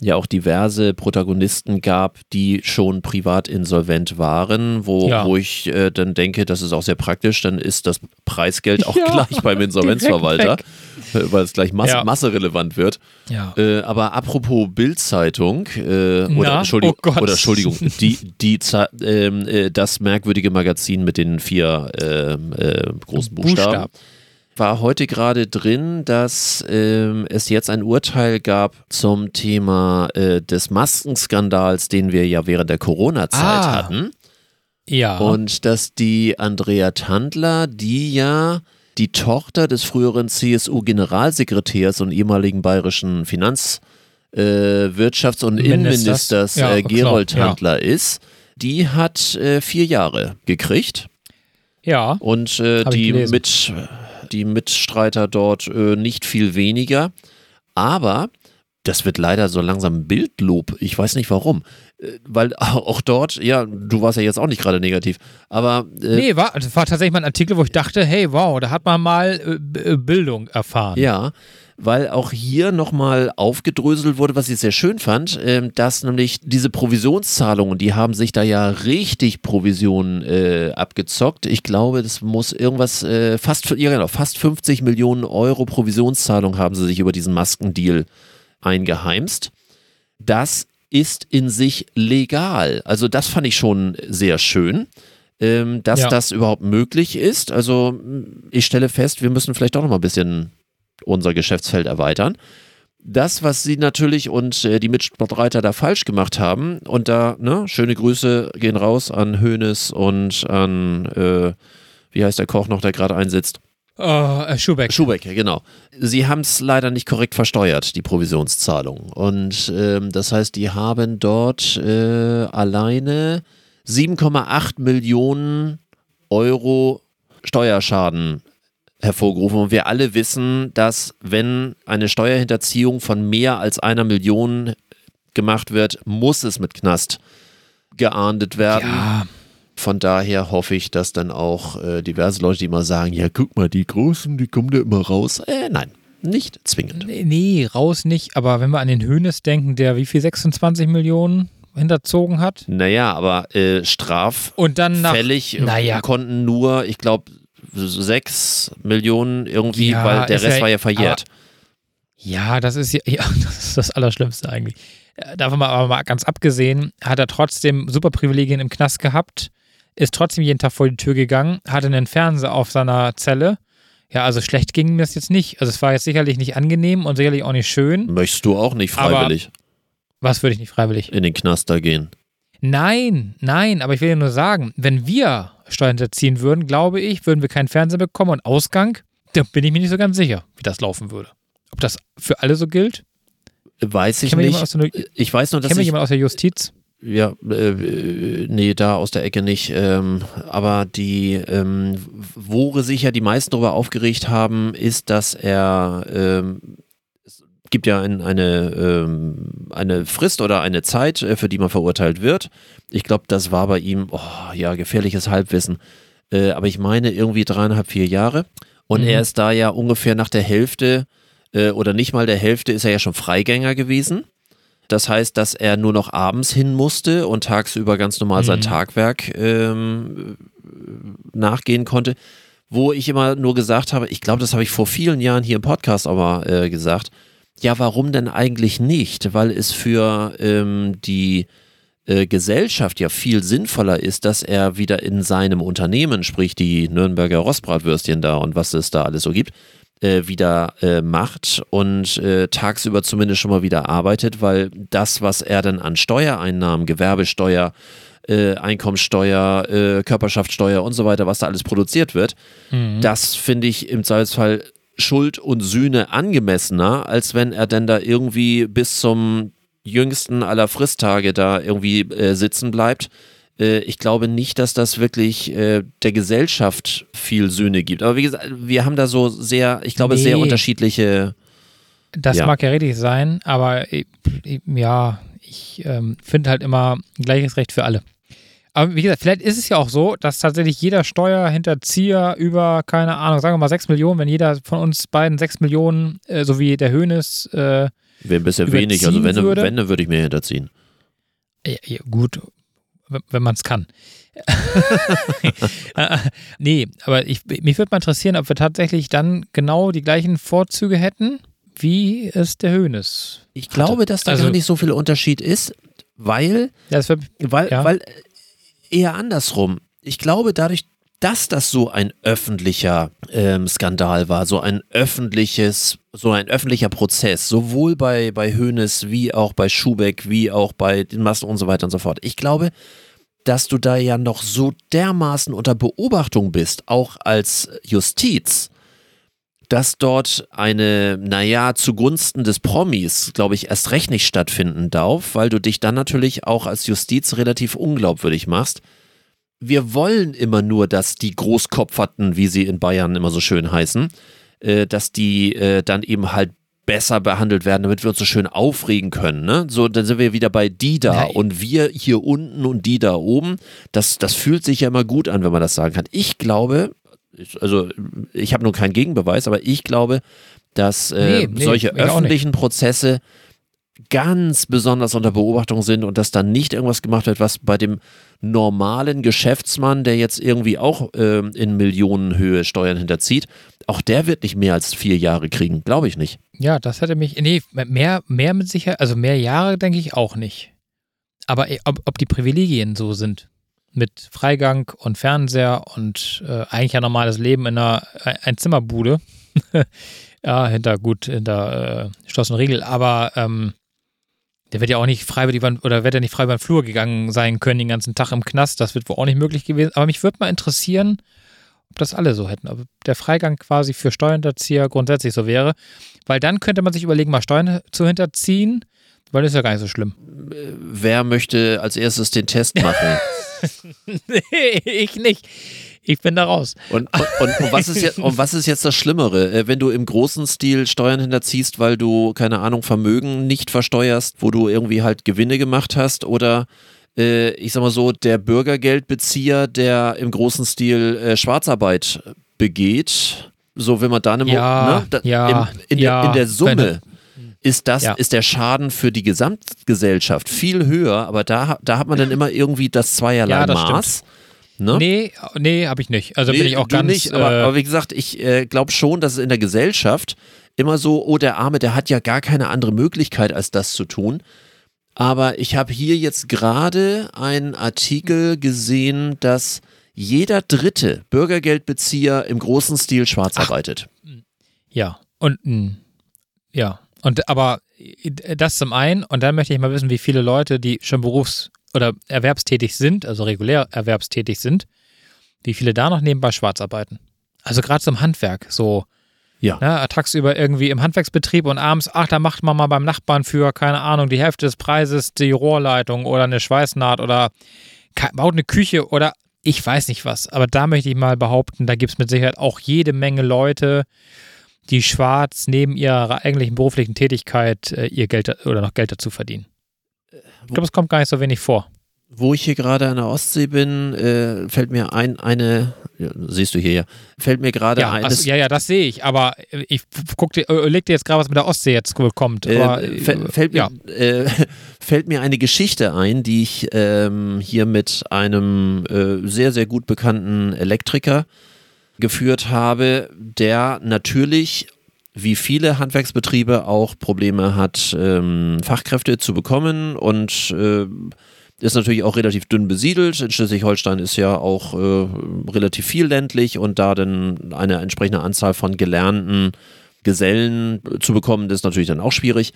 ja auch diverse Protagonisten gab, die schon privat insolvent waren, wo, Ja. wo ich äh, dann denke, das ist auch sehr praktisch, dann ist das Preisgeld auch Ja, gleich beim Insolvenzverwalter, äh, weil es gleich masse, Ja. masserelevant wird. Äh, aber apropos Bildzeitung äh, oder, Na? Entschuldigung, Oh oder Entschuldigung, die, die ähm, äh, das merkwürdige Magazin mit den vier ähm, äh, großen Buchstaben Buchstaben. War heute gerade drin, dass ähm, es jetzt ein Urteil gab zum Thema äh, des Maskenskandals, den wir ja während der Corona-Zeit Ah. hatten. Ja. Und dass die Andrea Tandler, die ja die Tochter des früheren CSU-Generalsekretärs und ehemaligen bayerischen Finanz-, äh, Wirtschafts- und Ministers. Innenministers Ja, äh, Gerold klar, ja. Tandler ist, die hat äh, vier Jahre gekriegt. ja. Und äh, die, mit, die Mitstreiter dort äh, nicht viel weniger. Aber das wird leider so langsam Bildlob. Ich weiß nicht warum. Äh, Weil auch dort, ja, du warst ja jetzt auch nicht gerade negativ, aber äh, Nee, war, das war tatsächlich mal ein Artikel, wo ich dachte, hey, wow, da hat man mal äh, äh, Bildung erfahren. ja, weil auch hier nochmal aufgedröselt wurde, was ich sehr schön fand, ähm, dass nämlich diese Provisionszahlungen, die haben sich da ja richtig Provisionen äh, abgezockt. Ich glaube, das muss irgendwas, äh, fast, ja genau, fast 50 Millionen Euro Provisionszahlung haben sie sich über diesen Maskendeal eingeheimst. Das ist in sich legal. Also das fand ich schon sehr schön, ähm, dass Ja. das überhaupt möglich ist. Also ich stelle fest, wir müssen vielleicht auch noch mal ein bisschen unser Geschäftsfeld erweitern. Das, was sie natürlich und äh, die Mitstreiter da falsch gemacht haben, und da, ne, schöne Grüße gehen raus an Hoeneß und an, äh, wie heißt der Koch noch, der gerade einsitzt? Oh, äh, Schubeck. Schubeck, genau. Sie haben es leider nicht korrekt versteuert, die Provisionszahlung. Und ähm, das heißt, die haben dort äh, alleine 7,8 Millionen Euro Steuerschaden hervorgerufen. Und wir alle wissen, dass wenn eine Steuerhinterziehung von mehr als einer Million gemacht wird, muss es mit Knast geahndet werden. ja, Von daher hoffe ich, dass dann auch äh, diverse Leute, die immer sagen, ja, guck mal, die Großen, die kommen da immer raus. Äh, nein, nicht zwingend. nee, nee, raus nicht. Aber wenn wir an den Hönes denken, der wie viel 26 Millionen hinterzogen hat Naja, aber äh, straffällig und dann nach naja. konnten nur, ich glaube, sechs Millionen irgendwie, Ja, weil der Rest ja- war ja verjährt. Ja, das ist ja, ja, das ist das Allerschlimmste eigentlich. Davon mal, aber mal ganz abgesehen, hat er trotzdem super Privilegien im Knast gehabt, ist trotzdem jeden Tag vor die Tür gegangen, hatte einen Fernseher auf seiner Zelle. Ja, also schlecht ging mir das jetzt nicht. Also es war jetzt sicherlich nicht angenehm und sicherlich auch nicht schön. Möchtest du auch nicht Aber- freiwillig Was würde ich nicht freiwillig? in den Knast da gehen? Nein, nein, aber ich will ja nur sagen, wenn wir Steuern hinterziehen würden, glaube ich, würden wir keinen Fernseher bekommen und Ausgang, da bin ich mir nicht so ganz sicher, wie das laufen würde. Ob das für alle so gilt? Weiß ich nicht. der, Ich weiß nur, dass ich, jemanden aus der Justiz? Ja, äh, nee, da aus der Ecke nicht. Ähm, aber die, ähm, worüber sich ja die meisten darüber aufgeregt haben, ist, dass er ähm, gibt ja ein, eine, ähm, eine Frist oder eine Zeit, äh, für die man verurteilt wird. Ich glaube, das war bei ihm, oh, ja, gefährliches Halbwissen. Äh, aber ich meine irgendwie dreieinhalb, vier Jahre. Und Mhm. er ist da ja ungefähr nach der Hälfte äh, oder nicht mal der Hälfte ist er ja schon Freigänger gewesen. Das heißt, dass er nur noch abends hin musste und tagsüber ganz normal sein Mhm. Tagwerk ähm, nachgehen konnte. Wo ich immer nur gesagt habe, ich glaube, das habe ich vor vielen Jahren hier im Podcast auch mal äh, gesagt, ja, warum denn eigentlich nicht? Weil es für ähm, die äh, Gesellschaft ja viel sinnvoller ist, dass er wieder in seinem Unternehmen, sprich die Nürnberger Rostbratwürstchen da und was es da alles so gibt, äh, wieder äh, macht und äh, tagsüber zumindest schon mal wieder arbeitet, weil das, was er dann an Steuereinnahmen, Gewerbesteuer, äh, Einkommensteuer, Körperschaftssteuer und so weiter, was da alles produziert wird, Mhm. das finde ich im Zweifelsfall Schuld und Sühne angemessener, als wenn er denn da irgendwie bis zum jüngsten aller Fristtage da irgendwie äh, sitzen bleibt. Äh, ich glaube nicht, dass das wirklich äh, der Gesellschaft viel Sühne gibt. Aber wie gesagt, wir haben da so sehr, ich glaube, sehr Nee. unterschiedliche. Das Ja. mag ja richtig sein, aber ich, ja, ich ähm, finde halt immer gleiches Recht für alle. Aber wie gesagt, vielleicht ist es ja auch so, dass tatsächlich jeder Steuerhinterzieher über, keine Ahnung, sagen wir mal 6 Millionen, wenn jeder von uns beiden 6 Millionen, äh, so wie der Hönes, äh, Wäre ein bisschen wenig. Also wenn, würde? wenn, dann würde ich mir hinterziehen. Ja, ja, gut, wenn- man es kann. Nee, aber ich, mich würde mal interessieren, ob wir tatsächlich dann genau die gleichen Vorzüge hätten, wie es der Hönes. Ich glaube, dass da Also- gar nicht so viel Unterschied ist, weil Ja, das wird, Weil, Ja. weil eher andersrum. Ich glaube, dadurch, dass das so ein öffentlicher ähm, Skandal war, so ein öffentliches, so ein öffentlicher Prozess, sowohl bei, bei Hoeneß wie auch bei Schubeck, wie auch bei den Massen und so weiter und so fort. Ich glaube, dass du da ja noch so dermaßen unter Beobachtung bist, auch als Justiz, dass dort eine, naja, zugunsten des Promis, glaube ich, erst recht nicht stattfinden darf, weil du dich dann natürlich auch als Justiz relativ unglaubwürdig machst. Wir wollen immer nur, dass die Großkopferten, wie sie in Bayern immer so schön heißen, äh, dass die äh, dann eben halt besser behandelt werden, damit wir uns so schön aufregen können. Ne? So, dann sind wir wieder bei die da Nein. und wir hier unten und die da oben. Das, das fühlt sich ja immer gut an, wenn man das sagen kann. Ich glaube, ich- also ich habe nur keinen Gegenbeweis, aber ich glaube, dass äh, Nee, nee, solche öffentlichen Prozesse ganz besonders unter Beobachtung sind und dass dann nicht irgendwas gemacht wird, was bei dem normalen Geschäftsmann, der jetzt irgendwie auch ähm, in Millionenhöhe Steuern hinterzieht, auch der wird nicht mehr als vier Jahre kriegen, glaube ich nicht. ja, das hätte mich, nee, mehr, mehr mit Sicherheit, also mehr Jahre denke ich auch nicht. Aber ob, ob die Privilegien so sind, mit Freigang und Fernseher und äh, eigentlich ein normales Leben in einer Ein- Einzimmerbude, ja, hinter gut, hinter äh, Schloss und Riegel, aber ähm, der wird ja auch nicht frei über die Wand, oder wird ja nicht frei über den Flur gegangen sein können den ganzen Tag im Knast, das wird wohl auch nicht möglich gewesen. Aber mich würde mal interessieren, ob das alle so hätten, ob der Freigang quasi für Steuerhinterzieher grundsätzlich so wäre, weil dann könnte man sich überlegen, mal Steuern zu hinterziehen, weil das ist ja gar nicht so schlimm. Wer möchte als erstes den Test machen? nee, ich nicht. Ich bin da raus. Und, und, und, und, was ist jetzt, und was ist jetzt das Schlimmere? Äh, Wenn du im großen Stil Steuern hinterziehst, weil du, keine Ahnung, Vermögen nicht versteuerst, wo du irgendwie halt Gewinne gemacht hast oder äh, ich sag mal so, der Bürgergeldbezieher, der im großen Stil äh, Schwarzarbeit begeht, so wenn man da eine Ja, ne, da, ja, im, in, ja, der, in der Summe ist das, Ja. ist der Schaden für die Gesamtgesellschaft viel höher, aber da, da hat man dann immer irgendwie das zweierlei Ja, das stimmt. Maß. Ne? Nee, nee, habe ich nicht. Also bin ich auch ganz. nicht, aber, äh, aber wie gesagt, ich äh, glaube schon, dass es in der Gesellschaft immer so, oh, der Arme, der hat ja gar keine andere Möglichkeit, als das zu tun. Aber ich habe hier jetzt gerade einen Artikel gesehen, dass jeder dritte Bürgergeldbezieher im großen Stil schwarz arbeitet. Ja, und mh, ja, und aber äh, das zum einen, und dann möchte ich mal wissen, wie viele Leute, die schon berufs- oder erwerbstätig sind, also regulär erwerbstätig sind, wie viele da noch nebenbei schwarz arbeiten. Also gerade zum Handwerk, so Ja. ne, tagsüber irgendwie im Handwerksbetrieb und abends, ach, da macht man mal beim Nachbarn für, keine Ahnung, die Hälfte des Preises die Rohrleitung oder eine Schweißnaht oder baut eine Küche oder ich weiß nicht was. Aber da möchte ich mal behaupten, da gibt es mit Sicherheit auch jede Menge Leute, die schwarz neben ihrer eigentlichen beruflichen Tätigkeit äh, ihr Geld oder noch Geld dazu verdienen. Ich glaube, es kommt gar nicht so wenig vor. Wo ich hier gerade an der Ostsee bin, äh, fällt mir ein, eine, ja, siehst du hier ja, fällt mir gerade Ja, ein. also, ja, ja, das sehe ich, aber äh, ich guck dir, äh, leg dir jetzt gerade, was mit der Ostsee jetzt kommt. Aber, äh, fäll- fällt, ja. mir, äh, fällt mir eine Geschichte ein, die ich ähm, hier mit einem äh, sehr, sehr gut bekannten Elektriker geführt habe, der natürlich wie viele Handwerksbetriebe auch Probleme hat, ähm, Fachkräfte zu bekommen und äh, ist natürlich auch relativ dünn besiedelt. In Schleswig-Holstein ist ja auch äh, relativ viel ländlich und da dann eine entsprechende Anzahl von gelernten Gesellen zu bekommen, das ist natürlich dann auch schwierig.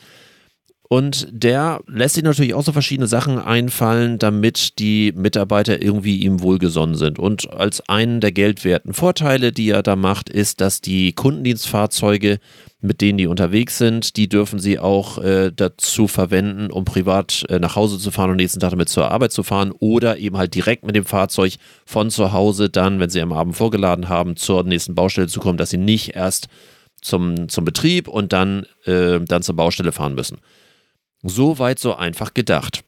Und der lässt sich natürlich auch so verschiedene Sachen einfallen, damit die Mitarbeiter irgendwie ihm wohlgesonnen sind. Und als einen der geldwerten Vorteile, die er da macht, ist, dass die Kundendienstfahrzeuge, mit denen die unterwegs sind, die dürfen sie auch äh, dazu verwenden, um privat äh, nach Hause zu fahren und nächsten Tag damit zur Arbeit zu fahren oder eben halt direkt mit dem Fahrzeug von zu Hause dann, wenn sie am Abend vorgeladen haben, zur nächsten Baustelle zu kommen, dass sie nicht erst zum, zum Betrieb und dann, äh, dann zur Baustelle fahren müssen. So weit, so einfach gedacht.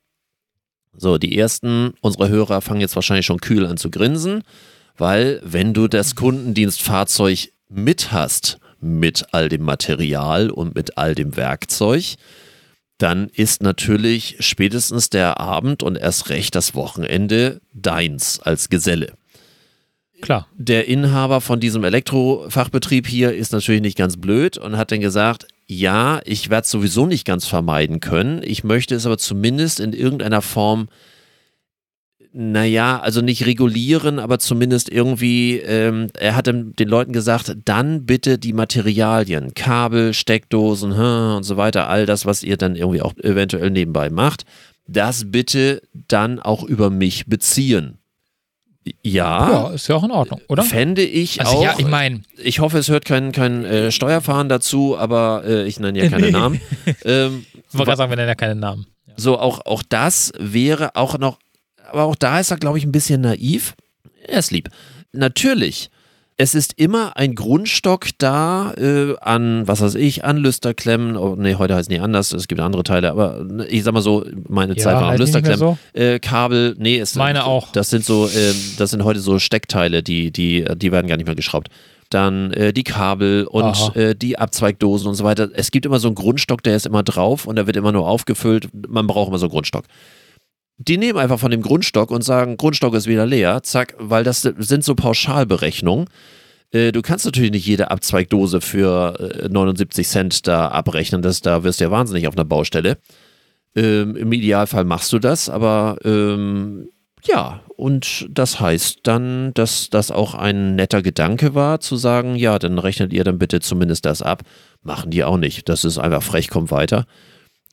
So, die ersten unserer Hörer fangen jetzt wahrscheinlich schon kühl an zu grinsen, weil wenn du das Kundendienstfahrzeug mit hast, mit all dem Material und mit all dem Werkzeug, dann ist natürlich spätestens der Abend und erst recht das Wochenende deins als Geselle. Klar. Der Inhaber von diesem Elektrofachbetrieb hier ist natürlich nicht ganz blöd und hat dann gesagt, ja, ich werde es sowieso nicht ganz vermeiden können. Ich möchte es aber zumindest in irgendeiner Form, naja, also nicht regulieren, aber zumindest irgendwie, ähm, er hat den Leuten gesagt, dann bitte die Materialien, Kabel, Steckdosen und so weiter, all das, was ihr dann irgendwie auch eventuell nebenbei macht, das bitte dann auch über mich beziehen. Ja, Ja, ist ja auch in Ordnung, oder? fände ich Also auch. ja, ich meine, Ich hoffe, es hört kein, kein äh, Steuerfahren dazu, aber äh, ich nenne ja keine Nee. Namen. Ähm, ich wollte gerade sagen, wir nennen ja keine Namen. so, auch, auch das wäre auch noch, aber auch da ist er, glaube ich, ein bisschen naiv. Er ist lieb. Natürlich, es ist immer ein Grundstock da äh, an, was weiß ich, an Lüsterklemmen. Oh, nee, heute heißen die anders, es gibt andere Teile, aber ne, ich sag mal so, meine Ja, Zeit war nicht mehr Lüsterklemmen. so? Äh, Kabel, nee, es Meine auch. Das sind so, ähm, das sind heute so Steckteile, die, die, die werden gar nicht mehr geschraubt. Dann äh, die Kabel und äh, die Abzweigdosen und so weiter. Es gibt immer so einen Grundstock, der ist immer drauf und der wird immer nur aufgefüllt. Man braucht immer so einen Grundstock. Die nehmen einfach von dem Grundstock und sagen, Grundstock ist wieder leer, zack, weil das sind so Pauschalberechnungen. Äh, Du kannst natürlich nicht jede Abzweigdose für äh, 79 Cent da abrechnen, das, da wirst du ja wahnsinnig auf einer Baustelle. Ähm, Im Idealfall machst du das, aber ähm, ja, und das heißt dann, dass das auch ein netter Gedanke war, zu sagen, ja, dann rechnet ihr dann bitte zumindest das ab. Machen die auch nicht. Das ist einfach frech, kommt weiter.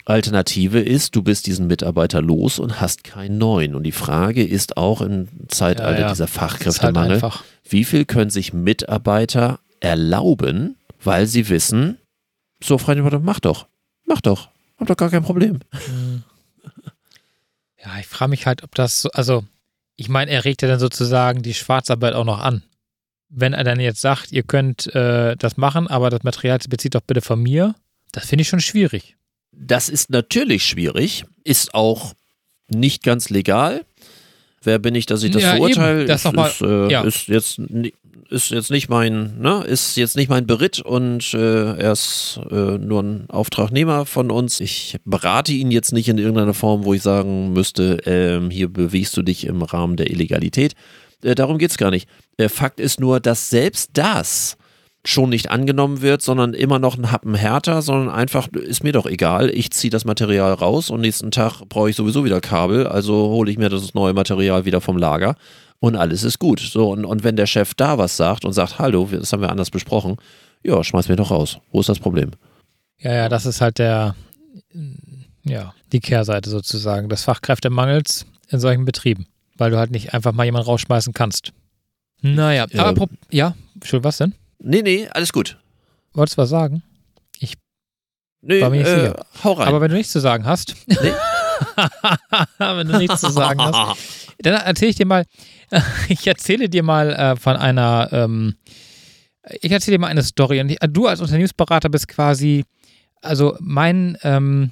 Alternative ist, du bist diesen Mitarbeiter los und hast keinen neuen. Und die Frage ist auch im Zeitalter Ja, ja. dieser halt Fachkräftemangel, einfach. wie viel können sich Mitarbeiter erlauben, weil sie wissen, so Freunde, mach doch, mach doch, hab doch gar kein Problem. Ja, ich frage mich halt, ob das so, also, ich meine, er regt ja dann sozusagen die Schwarzarbeit auch noch an. Wenn er dann jetzt sagt, ihr könnt äh, das machen, aber das Material bezieht doch bitte von mir, das finde ich schon schwierig. Das ist natürlich schwierig, ist auch nicht ganz legal. Wer bin ich, dass ich das Ja, verurteile? Das ist, mal- ist, äh, ja. ist jetzt ist jetzt nicht mein, ne, ist jetzt nicht mein Beritt und äh, er ist äh, nur ein Auftragnehmer von uns. Ich berate ihn jetzt nicht in irgendeiner Form, wo ich sagen müsste, ähm, hier bewegst du dich im Rahmen der Illegalität. Äh, darum geht es gar nicht. Äh, Fakt ist nur, dass selbst das schon nicht angenommen wird, sondern immer noch ein Happen härter, sondern einfach, ist mir doch egal, ich ziehe das Material raus und nächsten Tag brauche ich sowieso wieder Kabel, also hole ich mir das neue Material wieder vom Lager und alles ist gut. So, und, und wenn der Chef da was sagt und sagt, hallo, das haben wir anders besprochen, ja, schmeiß mir doch raus. Wo ist das Problem? Ja, ja, das ist halt der, ja, die Kehrseite sozusagen des Fachkräftemangels in solchen Betrieben, weil du halt nicht einfach mal jemanden rausschmeißen kannst. Naja, Ja. aber, pro- ja, Entschuldigung, was denn? Nee, nee, alles gut. Wolltest du was sagen? Nee, War mir nicht äh, sicher. hau rein. Aber wenn du nichts zu sagen hast, wenn du nichts zu sagen hast, dann erzähle ich dir mal, ich erzähle dir mal äh, von einer, ähm, Ich erzähle dir mal eine Story. Und du als Unternehmensberater bist quasi, also mein, ähm,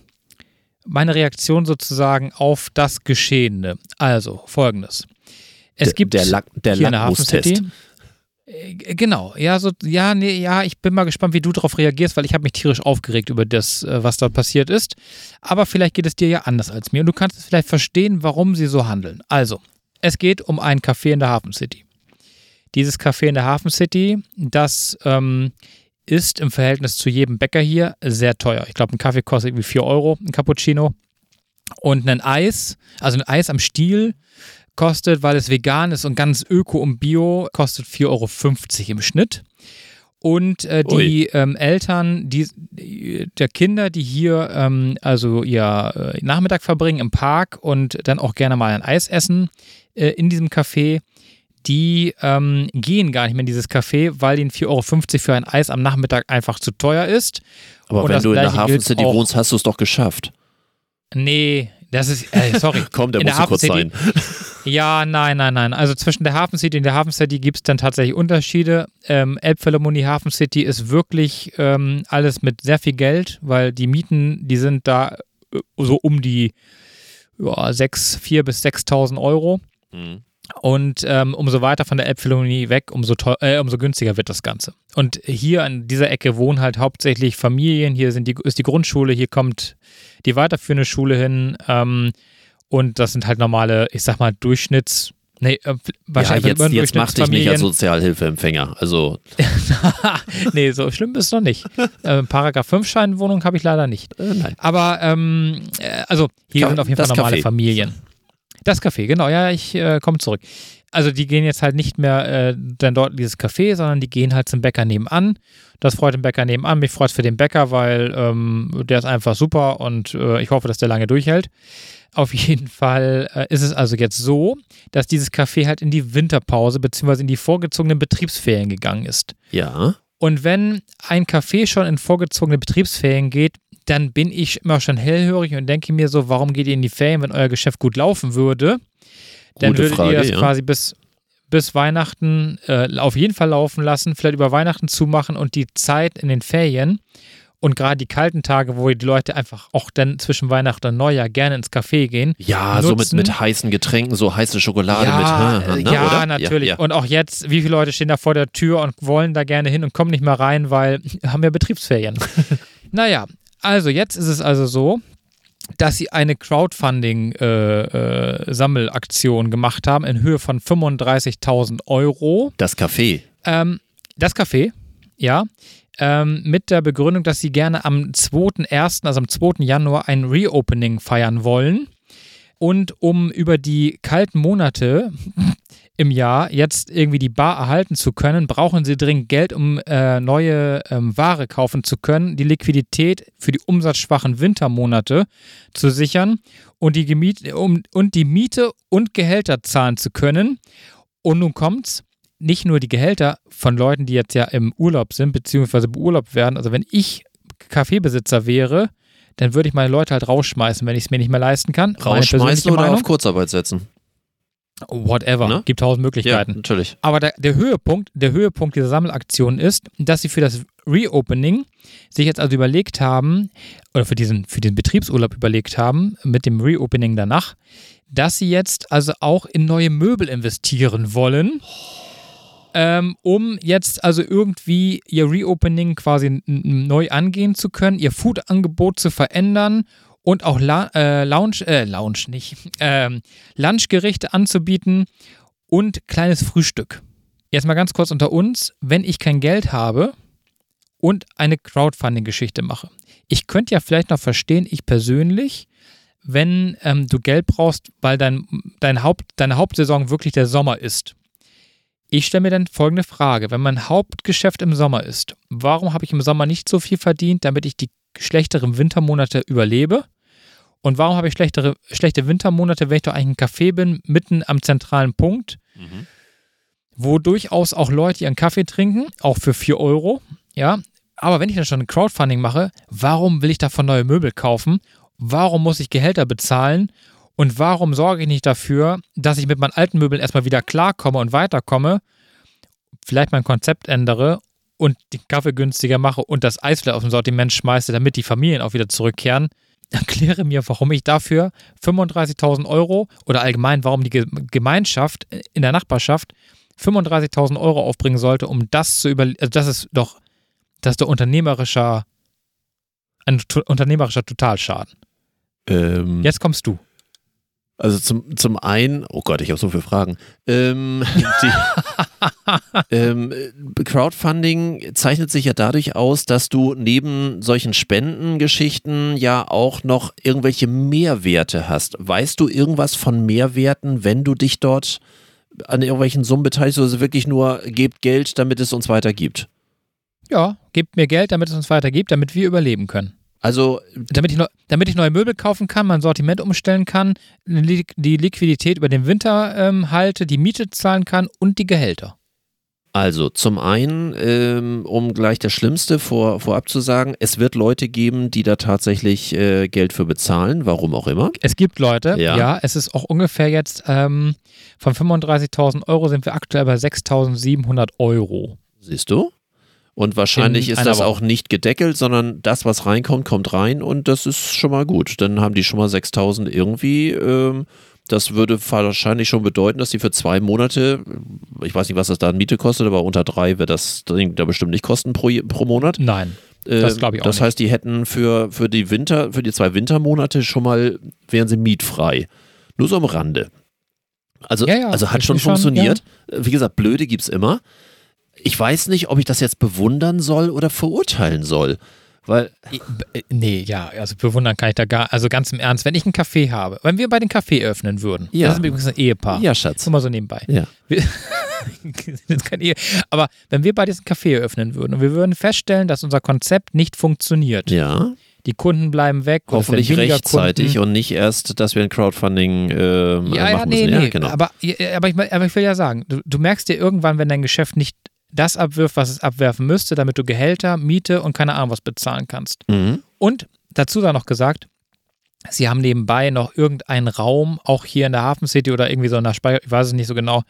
meine Reaktion sozusagen auf das Geschehene. Also folgendes. Es gibt der, Lack, der Lackmustest. Äh, Genau, ja, so, ja, nee, ja, ich bin mal gespannt, wie du darauf reagierst, weil ich habe mich tierisch aufgeregt über das, äh, was dort passiert ist. Aber vielleicht geht es dir ja anders als mir und du kannst es vielleicht verstehen, warum sie so handeln. Also, es geht um ein Café in der Hafen City. Dieses Café in der Hafen City, das ähm, ist im Verhältnis zu jedem Bäcker hier sehr teuer. Ich glaube, ein Kaffee kostet irgendwie 4 Euro, ein Cappuccino. Und ein Eis, also ein Eis am Stiel, kostet, weil es vegan ist und ganz öko und bio, kostet 4,50 Euro im Schnitt. Und äh, die ähm, Eltern die, der Kinder, die hier ähm, also ihr äh, Nachmittag verbringen im Park und dann auch gerne mal ein Eis essen äh, in diesem Café, die ähm, gehen gar nicht mehr in dieses Café, weil ihnen 4,50 Euro für ein Eis am Nachmittag einfach zu teuer ist. Aber Und wenn du in der Hafen City wohnst, hast du es doch geschafft. Nee, das ist, äh, sorry. Komm, der In der muss so kurz sein. Ja, nein, nein, nein. Also zwischen der Hafen City und der Hafen City gibt es dann tatsächlich Unterschiede. Ähm, Elbphilharmonie Hafen City ist wirklich ähm, alles mit sehr viel Geld, weil die Mieten, die sind da äh, so um die ja, 6, 4 bis 6.000 Euro. Mhm. Und ähm, umso weiter von der Elbphilharmonie weg, umso, äh, umso günstiger wird das Ganze. Und hier an dieser Ecke wohnen halt hauptsächlich Familien. Hier sind die, ist die Grundschule, hier kommt die weiterführende Schule hin. Ähm, und das sind halt normale, ich sag mal, Durchschnitts. Nee, äh, Ja, wahrscheinlich jetzt, immer jetzt mach dich nicht als. Sozialhilfeempfänger. Also, nee, so schlimm ist es noch nicht. äh, Paragraph 5 Scheinwohnung habe ich leider nicht. äh, nein. Aber ähm, äh, also hier Ka- sind auf jeden Fall normale Café. Familien. Das Café, genau, ja, ich äh, komme zurück. Also die gehen jetzt halt nicht mehr äh, dann dort in dieses Café, sondern die gehen halt zum Bäcker nebenan. Das freut den Bäcker nebenan. Mich freut es für den Bäcker, weil ähm, der ist einfach super und äh, ich hoffe, dass der lange durchhält. Auf jeden Fall äh, ist es also jetzt so, dass dieses Café halt in die Winterpause bzw. in die vorgezogenen Betriebsferien gegangen ist. Ja. Und wenn ein Café schon in vorgezogene Betriebsferien geht, dann bin ich immer schon hellhörig und denke mir so, warum geht ihr in die Ferien, wenn euer Geschäft gut laufen würde? Dann Gute würdet Frage, ihr das ja. quasi bis, bis Weihnachten äh, auf jeden Fall laufen lassen, vielleicht über Weihnachten zumachen und die Zeit in den Ferien und gerade die kalten Tage, wo die Leute einfach auch dann zwischen Weihnachten und Neujahr gerne ins Café gehen. Ja, so mit, nutzen. mit heißen Getränken, so heiße Schokolade ja, mit. ne, ja, oder? natürlich. Ja, ja. Und auch jetzt, wie viele Leute stehen da vor der Tür und wollen da gerne hin und kommen nicht mehr rein, weil haben wir Betriebsferien. naja, also jetzt ist es also so, dass sie eine Crowdfunding-Sammelaktion gemacht haben in Höhe von 35.000 Euro. Das Café. Ähm, das Café, ja, ähm, mit der Begründung, dass sie gerne am 2.1., also am 2. Januar, ein Reopening feiern wollen. Und um über die kalten Monate im Jahr jetzt irgendwie die Bar erhalten zu können, brauchen sie dringend Geld, um äh, neue ähm, Ware kaufen zu können, die Liquidität für die umsatzschwachen Wintermonate zu sichern und die, Gemiet um, und die Miete und Gehälter zahlen zu können. Und nun kommt's, nicht nur die Gehälter von Leuten, die jetzt ja im Urlaub sind, beziehungsweise beurlaubt werden. Also wenn ich Kaffeebesitzer wäre, dann würde ich meine Leute halt rausschmeißen, wenn ich es mir nicht mehr leisten kann. Rausschmeißen oder Meinung. auf Kurzarbeit setzen? Whatever. Ne? Gibt tausend Ja, Möglichkeiten. natürlich. Aber der, der, Höhepunkt, der Höhepunkt dieser Sammelaktion ist, dass sie für das Reopening sich jetzt also überlegt haben, oder für diesen, für den Betriebsurlaub überlegt haben, mit dem Reopening danach, dass sie jetzt also auch in neue Möbel investieren wollen, ähm, um jetzt also irgendwie ihr Reopening quasi neu angehen zu können, ihr Foodangebot zu verändern und auch La äh, Lounge, äh, Lounge nicht, ähm, Lunchgerichte anzubieten und kleines Frühstück. Jetzt mal ganz kurz unter uns, wenn ich kein Geld habe und eine Crowdfunding-Geschichte mache. Ich könnte ja vielleicht noch verstehen, ich persönlich, wenn ähm, du Geld brauchst, weil dein, dein Haupt, deine Hauptsaison wirklich der Sommer ist. Ich stelle mir dann folgende Frage. Wenn mein Hauptgeschäft im Sommer ist, warum habe ich im Sommer nicht so viel verdient, damit ich die schlechteren Wintermonate überlebe? Und warum habe ich schlechtere, schlechte Wintermonate, wenn ich doch eigentlich ein Café bin, mitten am zentralen Punkt, Mhm. wo durchaus auch Leute ihren Kaffee trinken, auch für 4 Euro, ja. Aber wenn ich dann schon ein Crowdfunding mache, warum will ich davon neue Möbel kaufen? Warum muss ich Gehälter bezahlen? Und warum sorge ich nicht dafür, dass ich mit meinen alten Möbeln erstmal wieder klarkomme und weiterkomme, vielleicht mein Konzept ändere und den Kaffee günstiger mache und das Eis wieder aus dem Sortiment schmeiße, damit die Familien auch wieder zurückkehren, erkläre mir, warum ich dafür 35.000 Euro oder allgemein, warum die Gemeinschaft in der Nachbarschaft 35.000 Euro aufbringen sollte, um das zu überleben. Also das ist doch, das ist doch unternehmerischer, ein unternehmerischer Totalschaden. Ähm, Jetzt kommst du. Also zum, zum einen, oh Gott, ich habe so viele Fragen. Ähm, die, ähm, Crowdfunding zeichnet sich ja dadurch aus, dass du neben solchen Spendengeschichten ja auch noch irgendwelche Mehrwerte hast. Weißt du irgendwas von Mehrwerten, wenn du dich dort an irgendwelchen Summen beteiligst oder wirklich nur gebt Geld, damit es uns weitergibt? Ja, gebt mir Geld, damit es uns weitergibt, damit wir überleben können. Also, damit ich, neu, damit ich neue Möbel kaufen kann, mein Sortiment umstellen kann, die Liquidität über den Winter ähm, halte, die Miete zahlen kann und die Gehälter. Also zum einen, ähm, um gleich das Schlimmste vor, vorab zu sagen, es wird Leute geben, die da tatsächlich äh, Geld für bezahlen, warum auch immer. Es gibt Leute, Ja. ja, es ist auch ungefähr jetzt ähm, von 35.000 Euro sind wir aktuell bei 6.700 Euro. Siehst du? Und wahrscheinlich In ist das Woche. auch nicht gedeckelt, sondern das, was reinkommt, kommt rein und das ist schon mal gut. Dann haben die schon mal 6000 irgendwie. Ähm, das würde wahrscheinlich schon bedeuten, dass die für zwei Monate, ich weiß nicht, was das da an Miete kostet, aber unter drei wird das Ding da bestimmt nicht kosten pro, pro Monat. Nein, Das Ähm, glaub ich auch Das nicht. heißt, die hätten für, für die Winter, für die zwei Wintermonate schon mal, wären sie mietfrei. Nur so am Rande. Also, Ja, ja, also hat schon bin schon, funktioniert. Wie gesagt, blöde gibt's immer. Ich weiß nicht, ob ich das jetzt bewundern soll oder verurteilen soll. Weil, Äh, Nee, ja, also bewundern kann ich da gar, also ganz im Ernst, wenn ich einen Café habe, wenn wir bei den Café öffnen würden, Ja. das ist übrigens ein Ehepaar, ja, Schatz. nur mal so nebenbei. Ja. Wir, ist kein Ehe, aber wenn wir bei diesem Café öffnen würden und wir würden feststellen, dass unser Konzept nicht funktioniert, Ja, die Kunden bleiben weg, hoffentlich rechtzeitig Kunden, und nicht erst, dass wir ein Crowdfunding äh, ja, machen ja, nee, müssen. nee, ja, genau. aber, aber, ich, aber ich will ja sagen, du, du merkst dir irgendwann, wenn dein Geschäft nicht das abwirft, was es abwerfen müsste, damit du Gehälter, Miete und keine Ahnung was bezahlen kannst. mhm. Und dazu sei noch gesagt, sie haben nebenbei noch irgendeinen Raum, auch hier in der Hafen City oder irgendwie so in der Speicher, ich weiß es nicht so genau,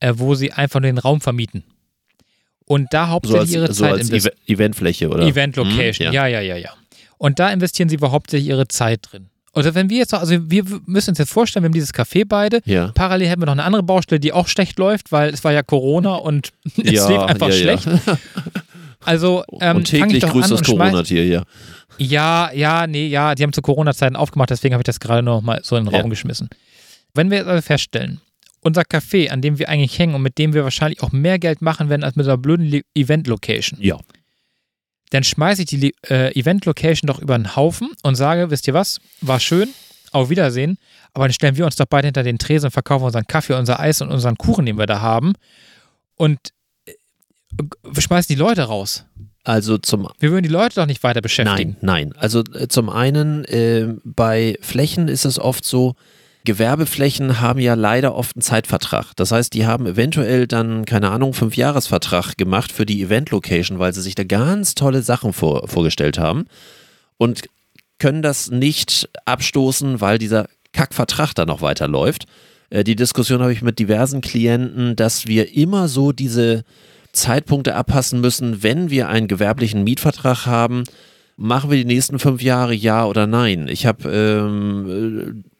äh, wo sie einfach nur den Raum vermieten. Und da So hauptsächlich als, ihre so Zeit als investieren. Ev Eventfläche, oder? Event Location, Mhm, ja. ja, ja, ja, Und da investieren sie hauptsächlich ihre Zeit drin. Oder wenn wir jetzt, noch- also wir müssen uns jetzt vorstellen, wir haben dieses Café beide. Ja. Parallel hätten wir noch eine andere Baustelle, die auch schlecht läuft, weil es war ja Corona und es ja, lief einfach ja, schlecht. Ja. Also ähm, und täglich grüßt das Corona-Tier hier. Ja, ja, nee, ja, die haben zu Corona-Zeiten aufgemacht, deswegen habe ich das gerade noch mal so in den. Raum geschmissen. Wenn wir jetzt also feststellen, unser Café, an dem wir eigentlich hängen und mit dem wir wahrscheinlich auch mehr Geld machen werden als mit einer blöden Event-Location, Ja. Dann schmeiße ich die äh, Event-Location doch über den Haufen und sage, wisst ihr was, war schön, auf Wiedersehen, aber dann stellen wir uns doch beide hinter den Tresen und verkaufen unseren Kaffee, unser Eis und unseren Kuchen, den wir da haben und äh, wir schmeißen die Leute raus. Also zum Wir würden die Leute doch nicht weiter beschäftigen. Nein, nein. Also äh, zum einen, äh, bei Flächen ist es oft so, Gewerbeflächen haben ja leider oft einen Zeitvertrag. Das heißt, die haben eventuell dann, keine Ahnung, fünf Jahresvertrag gemacht für die Event-Location, weil sie sich da ganz tolle Sachen vor, vorgestellt haben und können das nicht abstoßen, weil dieser Kackvertrag da noch weiterläuft. Äh, die Diskussion habe ich mit diversen Klienten, dass wir immer so diese Zeitpunkte abpassen müssen, wenn wir einen gewerblichen Mietvertrag haben, machen wir die nächsten fünf Jahre ja oder nein. Ich habe, ähm, äh,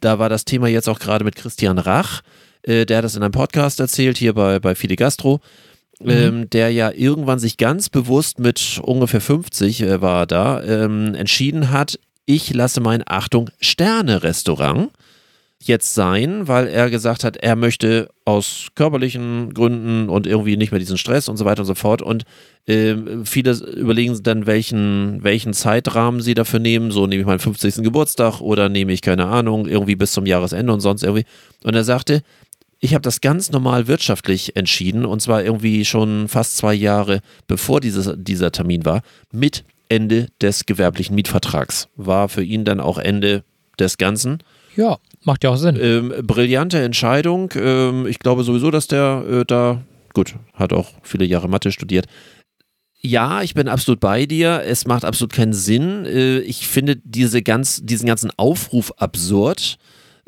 da war das Thema jetzt auch gerade mit Christian Rach, äh, der hat das in einem Podcast erzählt, hier bei, bei Fide Gastro, ähm, der ja irgendwann sich ganz bewusst mit ungefähr 50 äh, war da, ähm, entschieden hat, ich lasse mein, Achtung, Sterne-Restaurant jetzt sein, weil er gesagt hat, er möchte aus körperlichen Gründen und irgendwie nicht mehr diesen Stress und so weiter und so fort. Und ähm, viele überlegen dann, welchen, welchen Zeitrahmen sie dafür nehmen. So nehme ich meinen 50. Geburtstag oder nehme ich, keine Ahnung, irgendwie bis zum Jahresende und sonst irgendwie. Und er sagte, ich habe das ganz normal wirtschaftlich entschieden und zwar irgendwie schon fast zwei Jahre bevor dieses, dieser Termin war, mit Ende des gewerblichen Mietvertrags. War für ihn dann auch Ende des Ganzen. Ja, macht ja auch Sinn. Ähm, brillante Entscheidung. Ähm, ich glaube sowieso, dass der äh, da, gut, hat auch viele Jahre Mathe studiert. Ja, ich bin absolut bei dir. Es macht absolut keinen Sinn. Äh, ich finde diese ganz, diesen ganzen Aufruf absurd.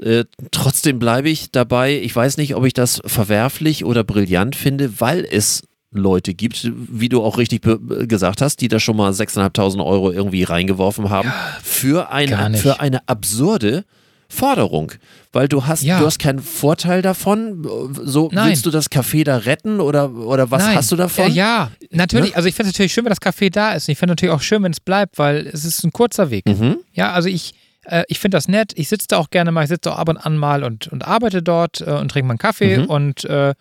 Äh, trotzdem bleibe ich dabei. Ich weiß nicht, ob ich das verwerflich oder brillant finde, weil es Leute gibt, wie du auch richtig gesagt hast, die da schon mal 6.500 Euro irgendwie reingeworfen haben, für, gar eine, nicht. für eine absurde Forderung. Weil du hast, Ja. du hast keinen Vorteil davon. So Nein. willst du das Café da retten oder, oder was Nein. hast du davon? Äh, ja, natürlich. Ne? Also ich finde es natürlich schön, wenn das Café da ist. Und ich finde natürlich auch schön, wenn es bleibt, weil es ist ein kurzer Weg. Mhm. Ja, also ich, äh, ich finde das nett. Ich sitze da auch gerne mal. Ich sitze auch ab und an mal und, und arbeite dort äh, und trinke mal einen Kaffee Mhm. und äh,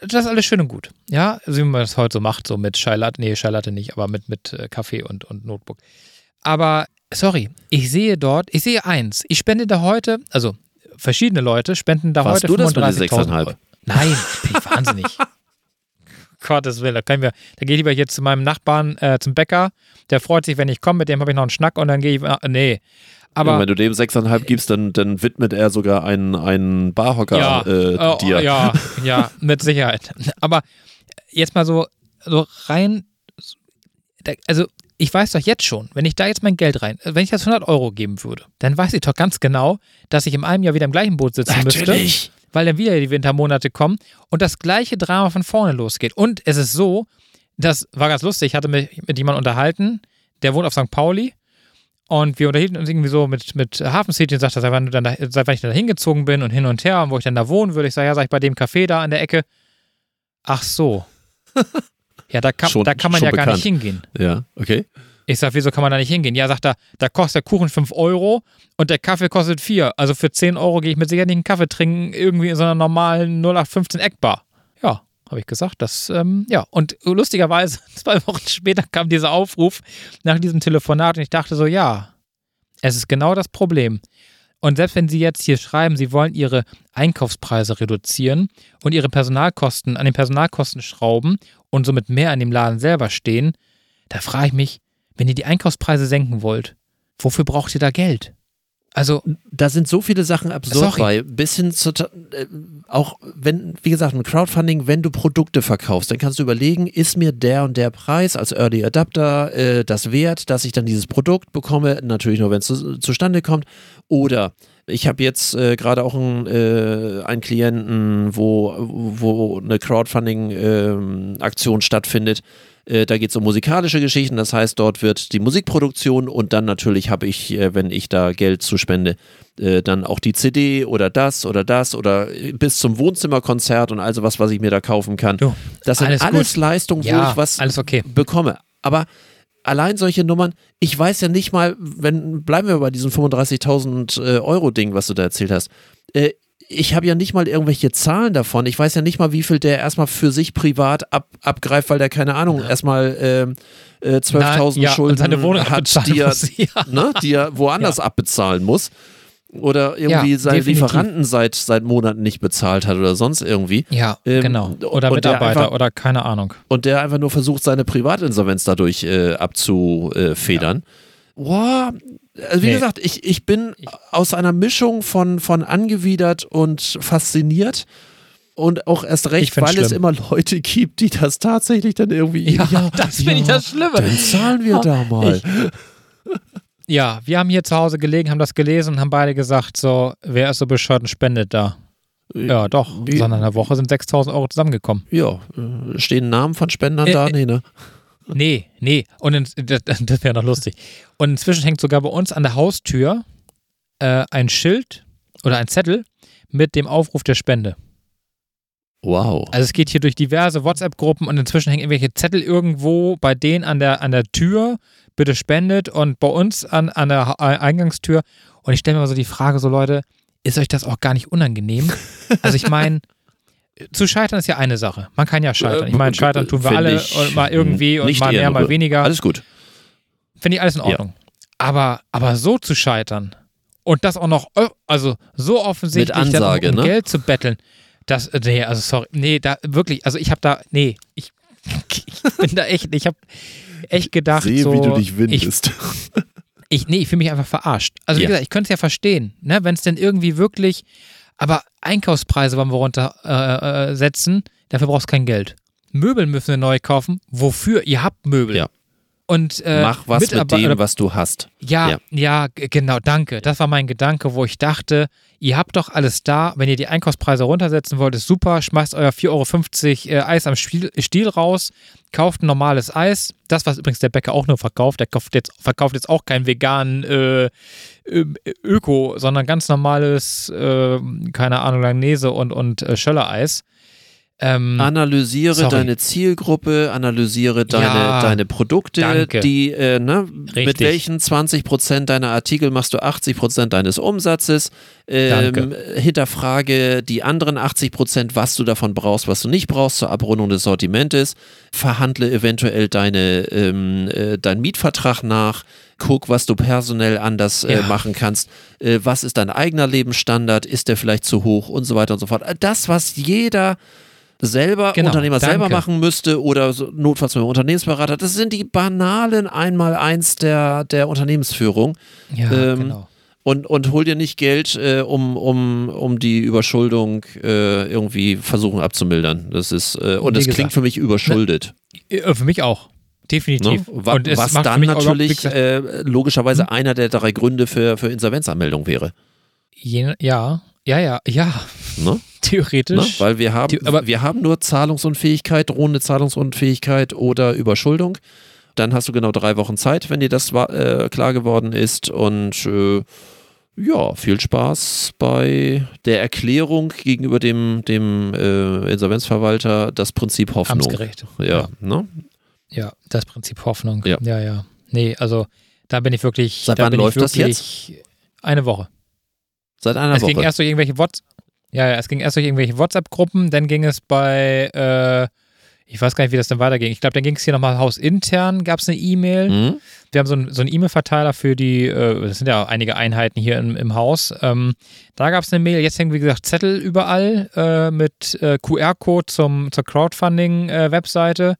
das ist alles schön und gut. Ja, also wie man das heute so macht, so mit Chai Latte, nee, Chai Latte nicht, aber mit, mit äh, Kaffee und, und Notebook. Aber, sorry, ich sehe dort, ich sehe eins. Ich spende da heute, also verschiedene Leute spenden da Warst heute du das mit den 35.000 6,5? Euro. Nein, bin ich wahnsinnig. Gottes Willen, da können wir, da gehe ich lieber jetzt zu meinem Nachbarn äh, zum Bäcker, der freut sich, wenn ich komme, mit dem habe ich noch einen Schnack und dann gehe ich, äh, nee. Aber Aber wenn du dem 6,5 gibst, dann, dann widmet er sogar einen, einen Barhocker ja, äh, oh, dir. ja, ja, mit Sicherheit. Aber jetzt mal so, so rein, also ich weiß doch jetzt schon, wenn ich da jetzt mein Geld rein, wenn ich das 100 Euro geben würde, dann weiß ich doch ganz genau, dass ich in einem Jahr wieder im gleichen Boot sitzen müsste. Natürlich. weil dann wieder die Wintermonate kommen und das gleiche Drama von vorne losgeht. Und es ist so, das war ganz lustig, ich hatte mich mit jemandem unterhalten, der wohnt auf St. Pauli und wir unterhielten uns irgendwie so mit, mit Hafen City und sagte, seit wann, da, seit wann ich da hingezogen bin und hin und her und wo ich dann da wohnen würde. Ich sage, ja, sag ich bei dem Café da an der Ecke. Ach so. Ja, da kann, Schon- da kann man ja gar bekannt. nicht hingehen. Ja, okay. Ich sag, wieso kann man da nicht hingehen? Ja, sagt er, da kostet der Kuchen 5 Euro und der Kaffee kostet 4. Also für 10 Euro gehe ich mit Sicherheit nicht einen Kaffee trinken, irgendwie in so einer normalen 0815 Eckbar. Ja, habe ich gesagt. Das, ähm, ja. Und lustigerweise, zwei Wochen später kam dieser Aufruf nach diesem Telefonat und ich dachte so, ja, es ist genau das Problem. Und selbst wenn Sie jetzt hier schreiben, Sie wollen Ihre Einkaufspreise reduzieren und Ihre Personalkosten an den Personalkosten schrauben und somit mehr an dem Laden selber stehen, da frage ich mich, wenn ihr die Einkaufspreise senken wollt, wofür braucht ihr da Geld? Also, Da sind so viele Sachen absurd Sorry. bei. Bis hin zu, äh, auch wenn, wie gesagt, ein Crowdfunding, wenn du Produkte verkaufst, dann kannst du überlegen, ist mir der und der Preis als Early Adapter äh, das wert, dass ich dann dieses Produkt bekomme? Natürlich nur, wenn es zu, zustande kommt. Oder ich habe jetzt äh, gerade auch einen, äh, einen Klienten, wo, wo eine Crowdfunding-Aktion stattfindet. Äh, da geht es um musikalische Geschichten, das heißt, dort wird die Musikproduktion und dann natürlich habe ich, äh, wenn ich da Geld zu spende, äh, dann auch die CD oder das oder das oder äh, bis zum Wohnzimmerkonzert und also was, was ich mir da kaufen kann. Du, das sind alles alles. Leistungen, wo ja, ich was alles okay. bekomme. Aber allein solche Nummern, ich weiß ja nicht mal, wenn, bleiben wir bei diesem 35.000 äh, Euro Ding, was du da erzählt hast. Äh, ich habe ja nicht mal irgendwelche Zahlen davon. Ich weiß ja nicht mal, wie viel der erstmal für sich privat ab, abgreift, weil der, keine Ahnung, erstmal ähm, äh, 12.000 Na, ja, Schulden seine Wohnung hat, die er, muss, ja. ne, die er woanders abbezahlen muss. Oder irgendwie Ja, seine definitiv. Lieferanten seit, seit Monaten nicht bezahlt hat oder sonst irgendwie. Ja, Ähm, genau. Oder Mitarbeiter einfach- oder keine Ahnung. Und der einfach nur versucht, seine Privatinsolvenz dadurch äh, abzufedern. Boah, also wie Nee. gesagt, ich, ich bin aus einer Mischung von, von angewidert und fasziniert. Und auch erst Ich recht, weil es schlimm. immer Leute gibt, die das tatsächlich dann irgendwie. Ja, das finde ich das Schlimme. Dann zahlen wir da mal. Ja, wir haben hier zu Hause gelegen, haben das gelesen und haben beide gesagt, so, wer ist so bescheuert und spendet da? Ja, doch. Wie- So in einer Woche sind 6000 Euro zusammengekommen. Ja, äh, stehen Namen von Spendern Äh, da? äh, Nee, ne? Nee, nee. Und in, das, das wäre noch lustig. Und inzwischen hängt sogar bei uns an der Haustür äh, ein Schild oder ein Zettel mit dem Aufruf der Spende. Wow. Also es geht hier durch diverse WhatsApp-Gruppen und inzwischen hängen irgendwelche Zettel irgendwo bei denen an der, an der Tür, bitte spendet und bei uns an, an der Ha- Eingangstür. Und ich stelle mir mal so die Frage, so Leute, ist euch das auch gar nicht unangenehm? Also ich meine, zu scheitern ist ja eine Sache. Man kann ja scheitern. Ich meine, scheitern tun wir alle ich und mal irgendwie und mal mehr, mal weniger. Alles gut. Finde ich alles in Ordnung. Aber, aber so zu scheitern und das auch noch, ö- also so offensichtlich Mit Ansage, dann um, um ne? Geld zu betteln, das, äh, nee, also sorry, nee, da wirklich, also ich habe da, nee, ich, ich bin da echt, ich habe echt gedacht, Sehe, so, wie du dich ich, windest. ich, nee, ich fühle mich einfach verarscht. Also wie Ja. gesagt, ich könnte es ja verstehen, ne, wenn es denn irgendwie wirklich, aber Einkaufspreise wollen wir runtersetzen, äh, setzen, dafür brauchst du kein Geld. Möbel müssen wir neu kaufen. Wofür? Ihr habt Möbel. Ja. Und, äh, Mach was mit, mit dem, was du hast. Ja, ja, ja, genau, danke. Das war mein Gedanke, wo ich dachte, ihr habt doch alles da. Wenn ihr die Einkaufspreise runtersetzen wollt, ist super. Schmeißt euer 4,50 Euro äh, Eis am Stiel, raus, kauft ein normales Eis. Das, was übrigens der Bäcker auch nur verkauft. Der kauft jetzt, verkauft jetzt auch kein vegan äh, Öko, sondern ganz normales, äh, keine Ahnung, Langnese und, und äh, Schöller-Eis. Ähm, analysiere sorry. deine Zielgruppe, analysiere deine, ja, deine Produkte, danke. die, äh, ne, mit welchen 20% deiner Artikel machst du 80% deines Umsatzes, ähm, hinterfrage die anderen 80%, was du davon brauchst, was du nicht brauchst zur Abrundung des Sortimentes, verhandle eventuell deine, ähm, äh, deinen Mietvertrag nach, guck, was du personell anders äh, ja. machen kannst, äh, was ist dein eigener Lebensstandard, ist der vielleicht zu hoch und so weiter und so fort. Das, was jeder selber, genau, Unternehmer danke. selber machen müsste oder so, notfalls mit einem Unternehmensberater. Das sind die banalen Einmaleins der, der Unternehmensführung. Ja, ähm, genau. Und, und hol dir nicht Geld, äh, um, um, um die Überschuldung äh, irgendwie versuchen abzumildern. Das ist, äh, und das gesagt, klingt für mich überschuldet. Ne, äh, für mich auch. Definitiv. Ne? Was, was dann natürlich äh, logischerweise hm? einer der drei Gründe für, für Insolvenzanmeldung wäre. Je, ja, ja, ja, ja. Ne? Theoretisch. Ne? Weil wir haben, aber wir haben nur Zahlungsunfähigkeit, drohende Zahlungsunfähigkeit oder Überschuldung. Dann hast du genau drei Wochen Zeit, wenn dir das äh, klar geworden ist. Und äh, ja, viel Spaß bei der Erklärung gegenüber dem, dem äh, Insolvenzverwalter, das Prinzip Hoffnung. Amtsgerecht. Ja, ja. Ne? ja, das Prinzip Hoffnung. Ja. ja, ja. Nee, also da bin ich wirklich. Seit da wann läuft das jetzt? Eine Woche. Seit einer es Woche. Es ging erst durch irgendwelche WhatsApp. Ja, ja, es ging erst durch irgendwelche WhatsApp-Gruppen, dann ging es bei, äh, ich weiß gar nicht, wie das dann weiterging. Ich glaube, dann ging es hier nochmal hausintern, gab es eine E-Mail. Mhm. Wir haben so, ein, so einen E-Mail-Verteiler für die, äh, das sind ja einige Einheiten hier im, im Haus. Ähm, da gab es eine Mail, jetzt hängen, wie gesagt, Zettel überall äh, mit äh, QR-Code zur Crowdfunding-Webseite.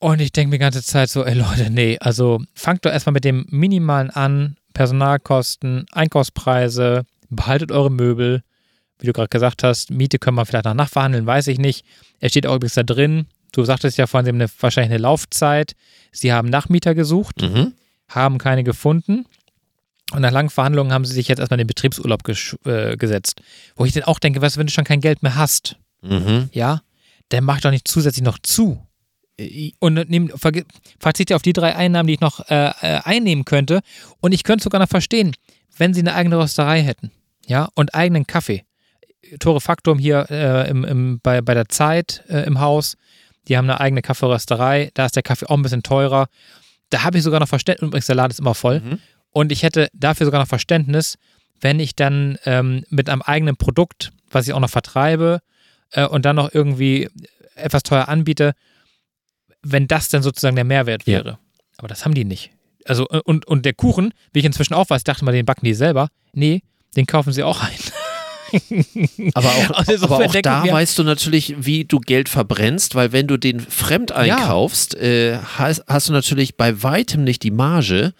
Und ich denke mir die ganze Zeit so, ey Leute, nee, also fangt doch erstmal mit dem Minimalen an, Personalkosten, Einkaufspreise, behaltet eure Möbel. Wie du gerade gesagt hast, Miete können wir vielleicht noch nachverhandeln, weiß ich nicht. Es steht auch übrigens da drin, du sagtest ja vorhin, sie haben eine, wahrscheinlich eine Laufzeit. Sie haben Nachmieter gesucht, mhm. haben keine gefunden. Und nach langen Verhandlungen haben sie sich jetzt erstmal in den Betriebsurlaub äh, gesetzt. Wo ich dann auch denke, weißt du, wenn du schon kein Geld mehr hast, mhm. ja, dann mach doch nicht zusätzlich noch zu. Und nehm, verzichte auf die drei Einnahmen, die ich noch äh, äh, einnehmen könnte. Und ich könnte sogar noch verstehen, wenn sie eine eigene Rösterei hätten, ja, und eigenen Kaffee. Tore Faktum hier äh, im, im, bei, bei der Zeit äh, im Haus, die haben eine eigene Kaffeerösterei, da ist der Kaffee auch ein bisschen teurer. Da habe ich sogar noch Verständnis, übrigens der Laden ist immer voll. Mhm. Und ich hätte dafür sogar noch Verständnis, wenn ich dann ähm, mit einem eigenen Produkt, was ich auch noch vertreibe, äh, und dann noch irgendwie etwas teuer anbiete, wenn das dann sozusagen der Mehrwert wäre. Ja. Aber das haben die nicht. Also, äh, und, und der Kuchen, wie ich inzwischen auch weiß, dachte mal, den backen die selber. Nee, den kaufen sie auch ein. aber auch, also aber auch da weißt du natürlich, wie du Geld verbrennst, weil wenn du den fremd einkaufst, ja. äh, hast, hast, du natürlich bei weitem nicht die Marge,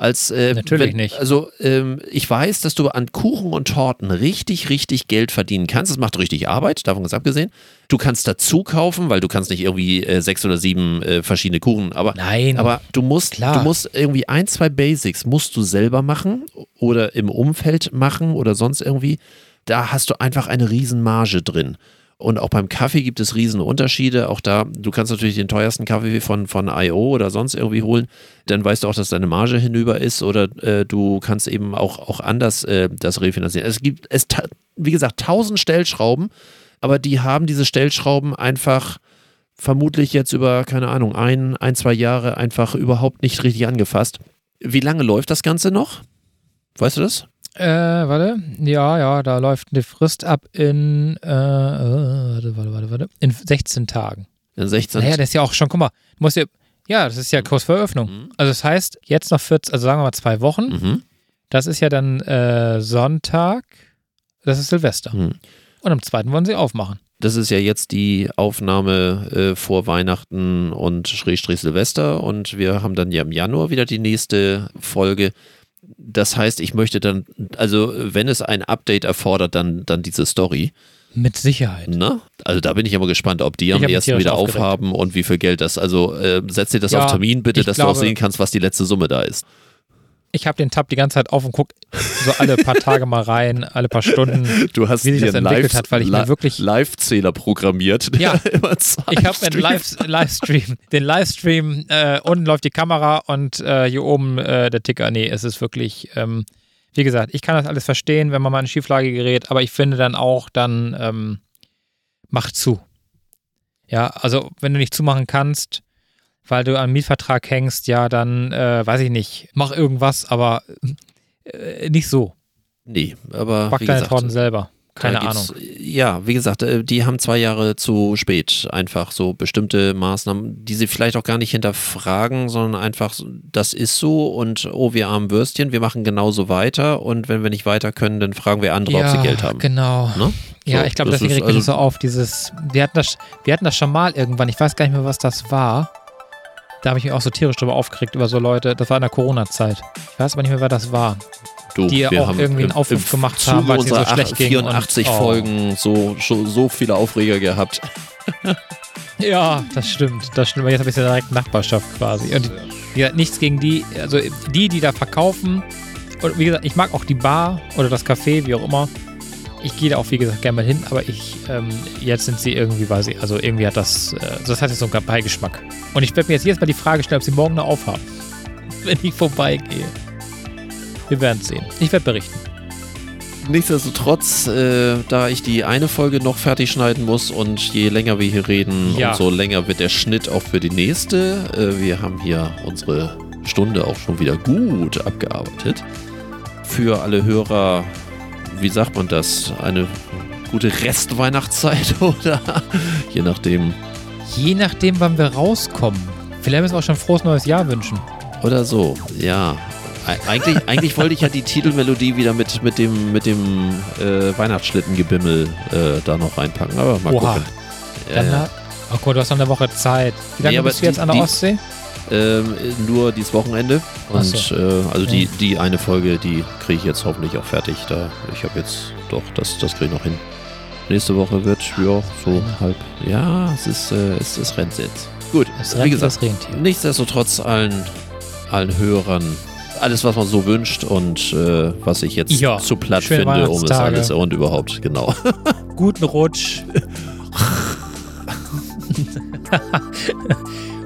als äh, Natürlich wenn, nicht. Also ähm, ich weiß, dass du an Kuchen und Torten richtig, richtig Geld verdienen kannst. Das macht richtig Arbeit, davon ganz abgesehen. Du kannst dazu kaufen, weil du kannst nicht irgendwie äh, sechs oder sieben äh, verschiedene Kuchen, aber, Nein, aber du musst, klar. du musst irgendwie ein, zwei Basics musst du selber machen oder im Umfeld machen oder sonst irgendwie. Da hast du einfach eine Riesenmarge drin. Und auch beim Kaffee gibt es riesen Unterschiede. Auch da, du kannst natürlich den teuersten Kaffee von, von IO oder sonst irgendwie holen. Dann weißt du auch, dass deine Marge hinüber ist oder äh, du kannst eben auch, auch anders äh, das refinanzieren. Es gibt, es, wie gesagt, tausend Stellschrauben, aber die haben diese Stellschrauben einfach vermutlich jetzt über, keine Ahnung, ein, ein, zwei Jahre einfach überhaupt nicht richtig angefasst. Wie lange läuft das Ganze noch? Weißt du das? Äh, warte. Ja, ja, da läuft eine Frist ab in, äh, warte, warte, warte, warte, in 16 Tagen. In 16 Naja, das ist ja auch schon, guck mal, musst ja, ja, das ist ja kurz vor Eröffnung. Mhm. Also das heißt, jetzt noch 14, also sagen wir mal zwei Wochen. Mhm. Das ist ja dann äh, Sonntag, das ist Silvester. Mhm. Und am zweiten wollen sie aufmachen. Das ist ja jetzt die Aufnahme äh, vor Weihnachten und Schrägstrich Silvester und wir haben dann ja im Januar wieder die nächste Folge das heißt, ich möchte dann, also wenn es ein Update erfordert, dann, dann diese Story. Mit Sicherheit. Ne? Also da bin ich aber gespannt, ob die am ersten wieder aufgeregt. aufhaben und wie viel Geld das. Also äh, setz dir das Ja, auf Termin bitte, dass du auch glaube- sehen kannst, was die letzte Summe da ist. Ich habe den Tab die ganze Zeit auf und gucke so alle paar Tage mal rein, alle paar Stunden. Du hast Wie sich das entwickelt Live- hat, weil ich mir Li- wirklich- Live-Zähler programmiert. Ja. Ich habe einen Live Livestream. Den Livestream, äh, unten läuft die Kamera und äh, hier oben äh, der Ticker. Nee, es ist wirklich, ähm, wie gesagt, ich kann das alles verstehen, wenn man mal in Schieflage gerät, aber ich finde dann auch, dann ähm, mach zu. Ja, also wenn du nicht zumachen kannst, weil du am Mietvertrag hängst, ja, dann äh, weiß ich nicht, mach irgendwas, aber äh, nicht so. Nee, aber Back wie deine gesagt, Torten selber. Keine Ahnung. Ja, wie gesagt, äh, die haben zwei Jahre zu spät einfach so bestimmte Maßnahmen, die sie vielleicht auch gar nicht hinterfragen, sondern einfach, das ist so und oh, wir armen Würstchen, wir machen genauso weiter und wenn wir nicht weiter können, dann fragen wir andere, ob sie Geld haben. Genau. Ne? Ja, So, ich glaube, das deswegen regt mich also- so auf. Dieses, wir hatten, das, wir hatten das schon mal irgendwann, ich weiß gar nicht mehr, was das war. Da habe ich mich auch so tierisch drüber aufgeregt, über so Leute. Das war in der Corona-Zeit. Ich weiß aber nicht mehr, wer das war. Du, die ja wir auch haben irgendwie einen Aufruf im gemacht Zuge haben, weil es so schlecht ging und- 84 oh. Folgen so, so, so viele Aufreger gehabt. Ja, das stimmt. Das stimmt. Jetzt habe ich ja direkt Nachbarschaft quasi. Und wie gesagt, nichts gegen die, also die, die da verkaufen. Und wie gesagt, ich mag auch die Bar oder das Café, wie auch immer. Ich gehe da auch, wie gesagt, gerne mal hin, aber ich, ähm, jetzt sind sie irgendwie, weiß ich, also irgendwie hat das, äh, das hat jetzt so einen Beigeschmack. Und ich werde mir jetzt jedes Mal die Frage stellen, ob sie morgen noch aufhaben, wenn ich vorbeigehe. Wir werden sehen. Ich werde berichten. Nichtsdestotrotz, äh, da ich die eine Folge noch fertig schneiden muss und je länger wir hier reden, Ja. umso länger wird der Schnitt auch für die nächste. Äh, wir haben hier unsere Stunde auch schon wieder gut abgearbeitet. Für alle Hörer, wie sagt man das? Eine gute Restweihnachtszeit oder je nachdem. Je nachdem, wann wir rauskommen. Vielleicht müssen wir auch schon ein frohes neues Jahr wünschen. Oder so, ja. Eig- Eigentlich, eigentlich wollte ich ja die Titelmelodie wieder mit, mit dem, mit dem äh, Weihnachtsschlittengebimmel äh, da noch reinpacken. Aber mal Oha. gucken. Dann, Äh, äh, oh Gott, du hast noch eine Woche Zeit. Wie lange Nee, bist du jetzt die- an der Ostsee? Ähm, nur dieses Wochenende. Und so. äh, also die, Ja. die eine Folge, die kriege ich jetzt hoffentlich auch fertig. Da, ich habe jetzt doch, das, das kriege ich noch hin. Nächste Woche wird ja so halb. Ja, es ist, äh, es, es rennt jetzt. Gut, Das wie gesagt, nichtsdestotrotz allen, allen Hörern alles, was man so wünscht und äh, was ich jetzt Ja, zu platt finde, um es alles und überhaupt, genau. Guten Rutsch.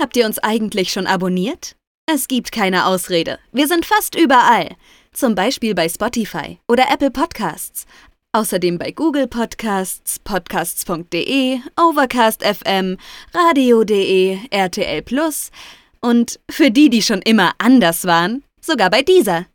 Habt ihr uns eigentlich schon abonniert? Es gibt keine Ausrede. Wir sind fast überall. Zum Beispiel bei Spotify oder Apple Podcasts. Außerdem bei Google Podcasts, podcasts.de, Overcast FM, radio.de, RTL Plus und für die, die schon immer anders waren, sogar bei dieser.